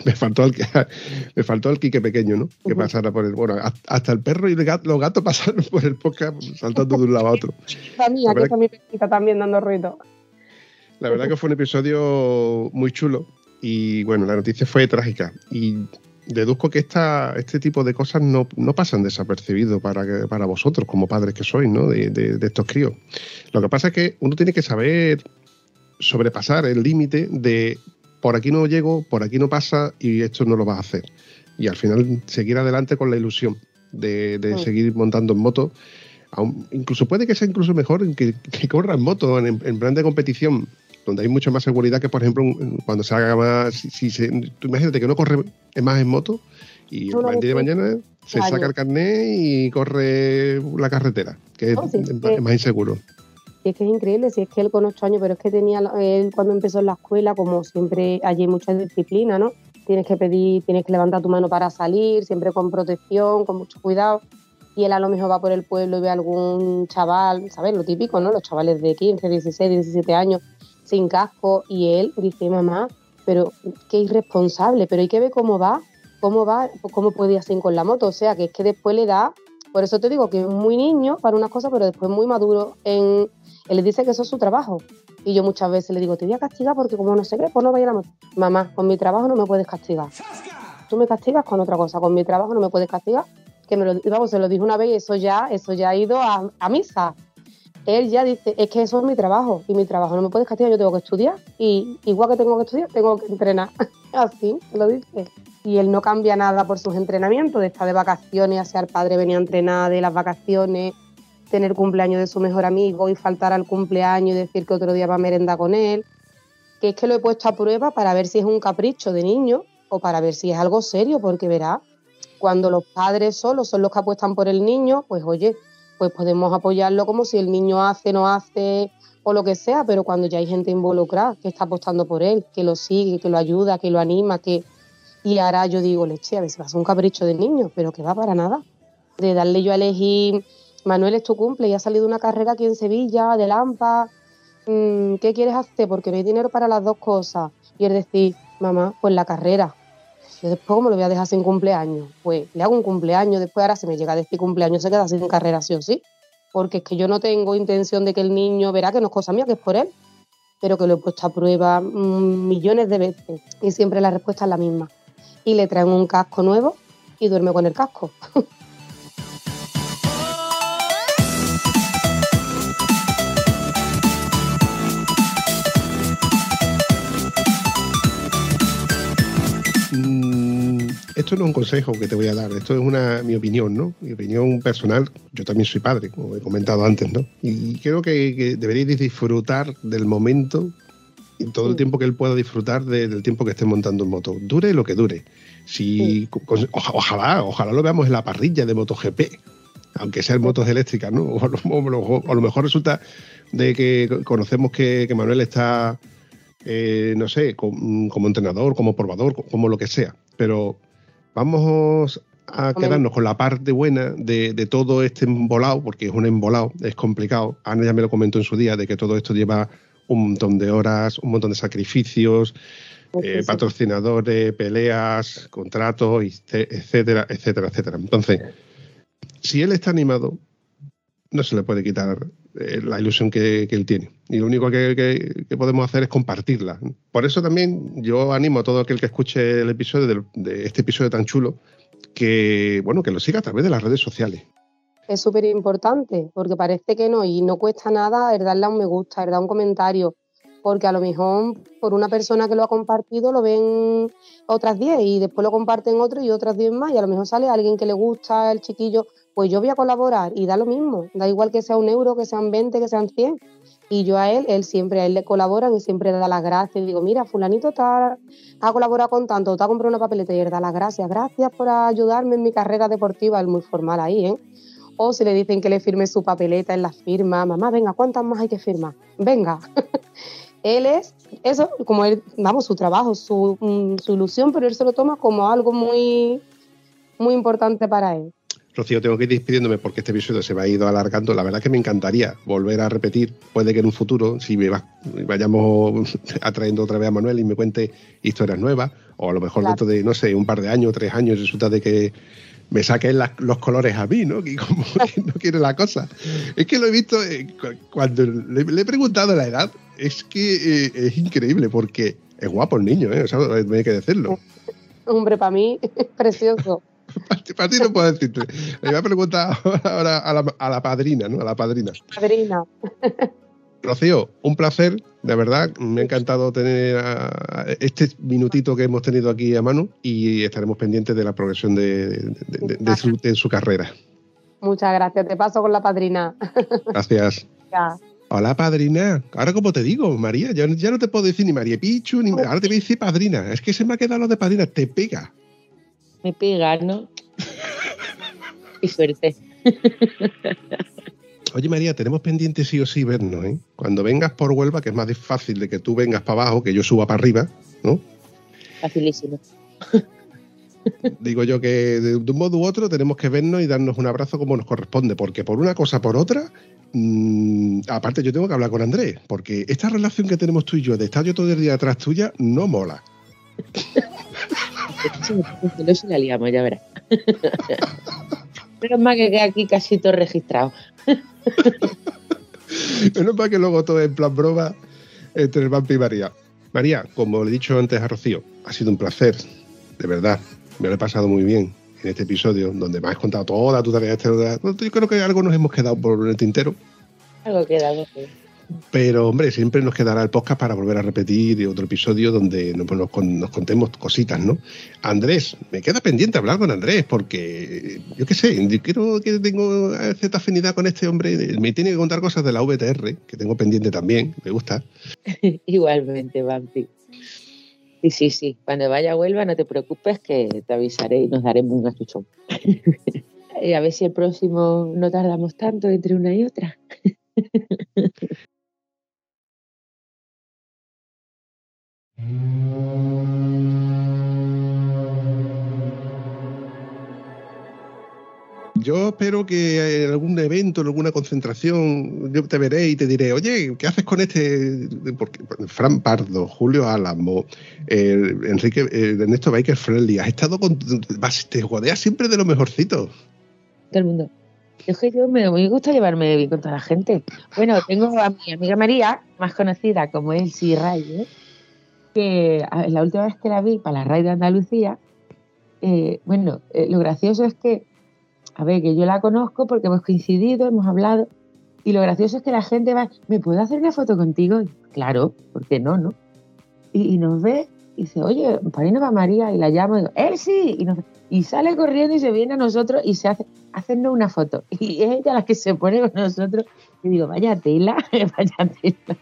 Me faltó el, me faltó el Quique pequeño, ¿no? Que pasara por el. Bueno, hasta el perro y el gato- los gatos pasaron por el podcast saltando de un lado a otro. La mía, La que mi perrita también dando ruido. La verdad que fue un episodio muy chulo y bueno, la noticia fue trágica y deduzco que esta, este tipo de cosas no, no pasan desapercibidos para, que- para vosotros como padres que sois, ¿no? De, de- de estos críos. Lo que pasa es que uno tiene que saber sobrepasar el límite de por aquí no llego, por aquí no pasa y esto no lo vas a hacer. Y al final seguir adelante con la ilusión de, de Mm. seguir montando en moto. Aún- incluso puede que sea incluso mejor que, que corra en moto, en, en plan de competición, donde hay mucha más seguridad que, por ejemplo, cuando se haga más. Si, si se- tú imagínate que no corre más en moto y el día de mañana se saca el carnet y corre la carretera, que es, sí, es es que- más inseguro. Y es que es increíble, si es que él con ocho años, pero es que tenía, él cuando empezó en la escuela, como siempre allí hay mucha disciplina, ¿no? Tienes que pedir, tienes que levantar tu mano para salir, siempre con protección, con mucho cuidado. Y él a lo mejor va por el pueblo y ve a algún chaval, ¿sabes? Lo típico, ¿no? Los chavales de 15, 16, 17 años sin casco y él dice, mamá, pero qué irresponsable, pero hay que ver cómo va, cómo va, cómo puede así con la moto. O sea, que es que después le da, por eso te digo que es muy niño para unas cosas, pero después muy maduro en... Él le dice que eso es su trabajo. Y yo muchas veces le digo, te voy a castigar porque como no sé qué, pues no vaya a. Mamá, con mi trabajo no me puedes castigar. Tú me castigas con otra cosa, con mi trabajo no me puedes castigar. Que me lo, vamos, se lo dije una vez y eso ya, eso ya ha ido a, a misa. Él ya dice, es que eso es mi trabajo y mi trabajo no me puedes castigar, yo tengo que estudiar y igual que tengo que estudiar, tengo que entrenar. Así lo dice. Y él no cambia nada por sus entrenamientos, de estar de vacaciones, sea el padre venía a entrenar de las vacaciones, tener cumpleaños de su mejor amigo y faltar al cumpleaños y decir que otro día va a merendar con él. Que es que lo he puesto a prueba para ver si es un capricho de niño o para ver si es algo serio, porque verá, cuando los padres solos son los que apuestan por el niño, pues oye, pues podemos apoyarlo como si el niño hace, no hace o lo que sea, pero cuando ya hay gente involucrada que está apostando por él, que lo sigue, que lo ayuda, que lo anima, que... Y ahora yo digo, leche, a ver si va a ser un capricho del niño, pero que va para nada. De darle yo a elegir, Manuel es tu cumple y ha salido una carrera aquí en Sevilla, de Lampa, mm, ¿qué quieres hacer? Porque no hay dinero para las dos cosas. Y él decir, mamá, pues la carrera. Yo después, ¿cómo lo voy a dejar sin cumpleaños? Pues le hago un cumpleaños, después ahora si me llega a decir cumpleaños se queda sin carrera sí o sí. Porque es que yo no tengo intención de que el niño verá que no es cosa mía, que es por él, pero que lo he puesto a prueba mm, millones de veces y siempre la respuesta es la misma. Y le traen un casco nuevo y duerme con el casco. Mm, esto no es un consejo que te voy a dar, esto es una mi opinión, ¿no? Mi opinión personal. Yo también soy padre, como he comentado antes, ¿no? Y creo que, que deberíais disfrutar del momento y todo el tiempo que él pueda disfrutar de- del tiempo que esté montando en moto. Dure lo que dure. Si, con- ojalá, ojalá lo veamos en la parrilla de MotoGP, aunque sean motos eléctricas, ¿no? O a lo, o a lo- a lo mejor resulta de que conocemos que, que Manuel está, eh, no sé, com- como entrenador, como probador, co- como lo que sea. Pero vamos a quedarnos con la parte buena de, de todo este embolado, porque es un embolado, es complicado. Ana ya me lo comentó en su día, de que todo esto lleva un montón de horas, un montón de sacrificios, eh, patrocinadores, peleas, contratos, ce- etcétera, etcétera, etcétera. Entonces, si él está animado, no se le puede quitar eh, la ilusión que, que él tiene. Y lo único que, que- que podemos hacer es compartirla. Por eso también yo animo a todo aquel que escuche el episodio del- de este episodio tan chulo que bueno que lo siga a través de las redes sociales. Es súper importante, porque parece que no, y no cuesta nada el darle a un me gusta, el dar un comentario, porque a lo mejor por una persona que lo ha compartido lo ven otras 10 y después lo comparten otros y otras 10 más, y a lo mejor sale alguien que le gusta el chiquillo, pues yo voy a colaborar y da lo mismo, da igual que sea un euro, que sean 20, que sean 100. Y yo a él, él siempre, a él le colaboran y siempre da las gracias. Digo, mira, fulanito está, ha colaborado con tanto, te ha comprado una papeleta y él da las gracias. Gracias por ayudarme en mi carrera deportiva, es muy formal ahí, ¿eh? O si le dicen que le firme su papeleta en la firma, mamá, venga, ¿cuántas más hay que firmar? Venga. él es, eso, como él, vamos, su trabajo, su, mm, su ilusión, pero él se lo toma como algo muy, muy importante para él. Rocío, tengo que ir despidiéndome porque este episodio se va a ir alargando. La verdad que me encantaría volver a repetir. Puede que en un futuro, si me va- vayamos atrayendo otra vez a Manuel y me cuente historias nuevas, o a lo mejor Claro. dentro de, no sé, un par de años, tres años, resulta de que me saquen las- los colores a mí, ¿no? Que como que no quiere la cosa. Es que lo he visto eh, cu- cuando le, le he preguntado la edad, es que eh, es increíble porque es guapo el niño, ¿eh? O sea, hay que decirlo. Hombre, para mí es precioso. Para ti no puedo decirte. Le voy a preguntar ahora a la, a la padrina, ¿no? A la padrina. Madrina. Rocío, un placer, de verdad. Me ha encantado tener a- este minutito que hemos tenido aquí a mano y estaremos pendientes de la progresión de, de- de- de su, de su carrera. Muchas gracias. Te paso con la padrina. Gracias. Ya. Hola, padrina. Ahora, como te digo, María, ya, ya no te puedo decir ni María Pichu, ni ahora te voy a decir padrina. Es que se me ha quedado lo de padrina, te pega. Me pega, ¿no? y suerte. Oye, María, tenemos pendiente sí o sí vernos, ¿eh? Cuando vengas por Huelva, que es más fácil de que tú vengas para abajo, que yo suba para arriba, ¿no? Facilísimo. Digo yo que de, de un modo u otro tenemos que vernos y darnos un abrazo como nos corresponde, porque por una cosa por otra, mm, aparte yo tengo que hablar con Andrés, porque esta relación que tenemos tú y yo, de estar yo todo el día atrás tuya, no mola. No se la liamos, ya verás. Menos mal que queda aquí casi todo registrado. Menos mal que luego todo en plan broma entre el Vampi y María. María, como le he dicho antes a Rocío, ha sido un placer, de verdad. Me lo he pasado muy bien en este episodio, donde me has contado toda tu tarea. Yo creo que algo nos hemos quedado por el tintero, Algo queda, algo queda. Pero hombre, siempre nos quedará el podcast para volver a repetir otro episodio donde nos, nos con- nos contemos cositas, ¿no? Andrés, me queda pendiente hablar con Andrés, porque yo qué sé, yo creo que tengo cierta afinidad con este hombre. Me tiene que contar cosas de la VTR, que tengo pendiente también, me gusta. Igualmente, Vampi. Sí, sí, sí. Cuando vaya a Huelva, no te preocupes que te avisaré y nos daremos un achuchón. a ver si el próximo no tardamos tanto entre una y otra. Yo espero que en algún evento, en alguna concentración, yo te veré y te diré, oye, ¿qué haces con este? Porque Fran Pardo, Julio Álamo, eh, Enrique, eh, Ernesto Baker Friendly, has estado con. vas- Te jodeas siempre de lo mejorcito. Todo el mundo. Es que yo me, gusta llevarme bien con toda la gente. Bueno, tengo a mi amiga María, más conocida como Elsie Ray, que a- la última vez que la vi para la RAI de Andalucía, eh, bueno, eh, lo gracioso es que, a ver, que yo la conozco porque hemos coincidido, hemos hablado, y lo gracioso es que la gente va, ¿me puedo hacer una foto contigo? Y, claro, ¿por qué no, no? Y, nos ve y dice, oye, para ahí no va María, y la llamo, y digo, Elsie, y, nos- y sale corriendo y se viene a nosotros y se hace, hacernos una foto. Y es ella la que se pone con nosotros. Y digo, vaya tela, vaya tela.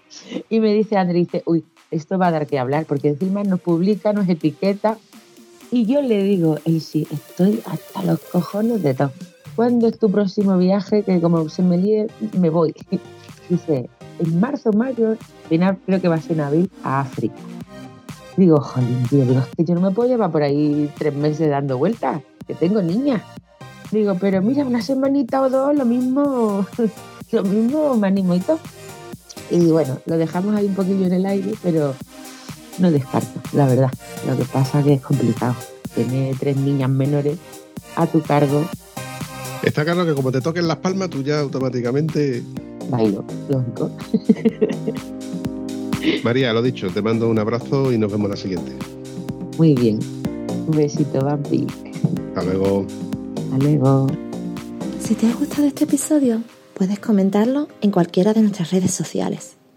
Y me dice André, dice, uy, esto va a dar que hablar, porque encima nos publica, nos etiqueta. Y yo le digo, Elsie, estoy hasta los cojones de todo. ¿Cuándo es tu próximo viaje? Que como se me líe, me voy. Dice, en marzo, mayo, final creo que va a ser en abril, a África. Digo, jolín, tío, digo, es que yo no me puedo llevar por ahí tres meses dando vueltas, que tengo niña. Digo, pero mira, una semanita o dos, lo mismo, lo mismo me animo y todo. Y bueno, lo dejamos ahí un poquillo en el aire, pero no descarto, la verdad. Lo que pasa que es complicado. Tener tres niñas menores a tu cargo, Está claro que como te toquen las palmas, tú ya automáticamente. bailo, lógico. María, lo dicho, te mando un abrazo y nos vemos la siguiente. Muy bien. Un besito, Bambi. Hasta luego. Hasta luego. Si te ha gustado este episodio, puedes comentarlo en cualquiera de nuestras redes sociales.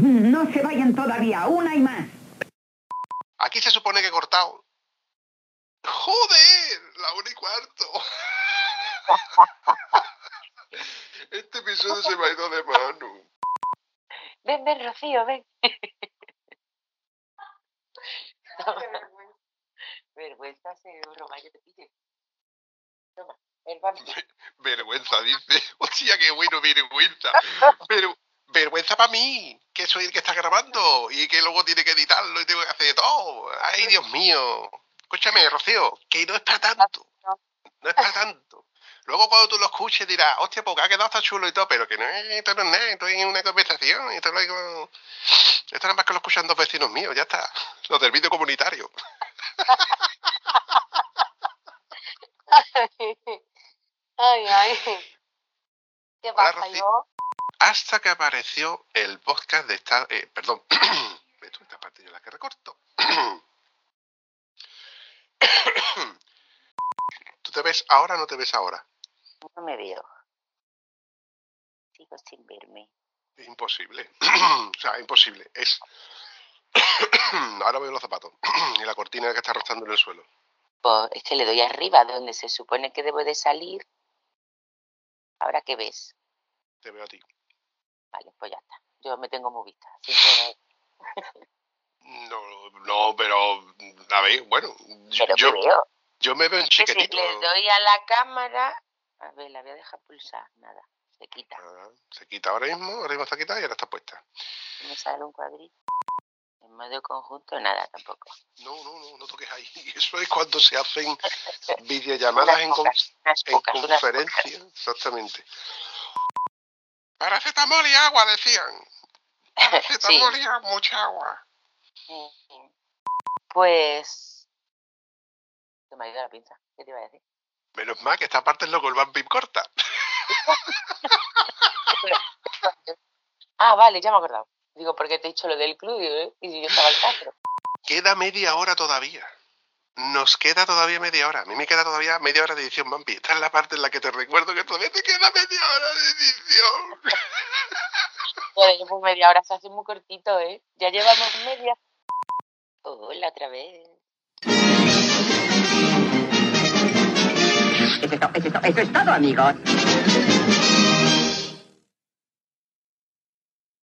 No se vayan todavía, una y más. Aquí se supone que he cortado. ¡Joder! La una y cuarto. Este episodio se me ha ido de mano. Ven, ven, Rocío, ven. Vergüenza seguro, vaya te pille. Toma, el. Vergüenza, dice. Hostia, qué bueno, vergüenza. Pero, vergüenza para mí, que soy el que está grabando y que luego tiene que editarlo y tengo que hacer de todo. Ay, Dios mío. Escúchame, Rocío, que no es para tanto. No es para tanto. Luego cuando tú lo escuches dirás, hostia, porque ha quedado hasta chulo y todo, pero que no es, esto no es nada, esto es una conversación, esto, lo digo- esto nada más que lo escuchan dos vecinos míos, ya está. Los del vídeo comunitario. Ay, ay. ¿Qué pasa, yo? Hasta que apareció el podcast de esta... eh, perdón, esta parte yo la que recorto. ¿Tú te ves ahora o no te ves ahora? No me veo. Sigo sin verme. Es imposible. o sea, imposible. Es... ahora veo los zapatos y la cortina que está rozando en el suelo. Pues es que le doy arriba, donde se supone que debo de salir. Ahora qué ves. Te veo a ti. Vale, pues ya está. Yo me tengo muy vista. Siempre No, no, pero... A ver, bueno. yo- Pero yo, me veo en que si chiquitito. le doy a la cámara. A ver, la voy a dejar pulsar. Nada, se quita. Ah, Se quita ahora mismo, ahora mismo está quitada y ahora está puesta. Me sale un cuadrito. En modo conjunto, nada tampoco. No, no, no, no toques ahí. Eso es cuando se hacen videollamadas en, con- Unas en pocas, conferencia. Exactamente. Paracetamol y agua, decían. Paracetamol y agua, mucha agua. Pues. Se me ha ido la pinza. ¿Qué te iba a decir? Menos mal que esta parte es lo que el vampiro corta. Ah, vale, ya me he acordado. Digo, porque te he dicho lo del club ¿eh? y yo estaba al teatro. Queda media hora todavía. Nos queda todavía media hora. A mí me queda todavía media hora de edición, Vampi. Esta es la parte en la que te recuerdo que todavía te queda media hora de edición. Joder, pues media hora se hace muy cortito, ¿eh? Ya llevamos media. Hola, otra vez. Eso es, eso es to- eso es todo, amigos.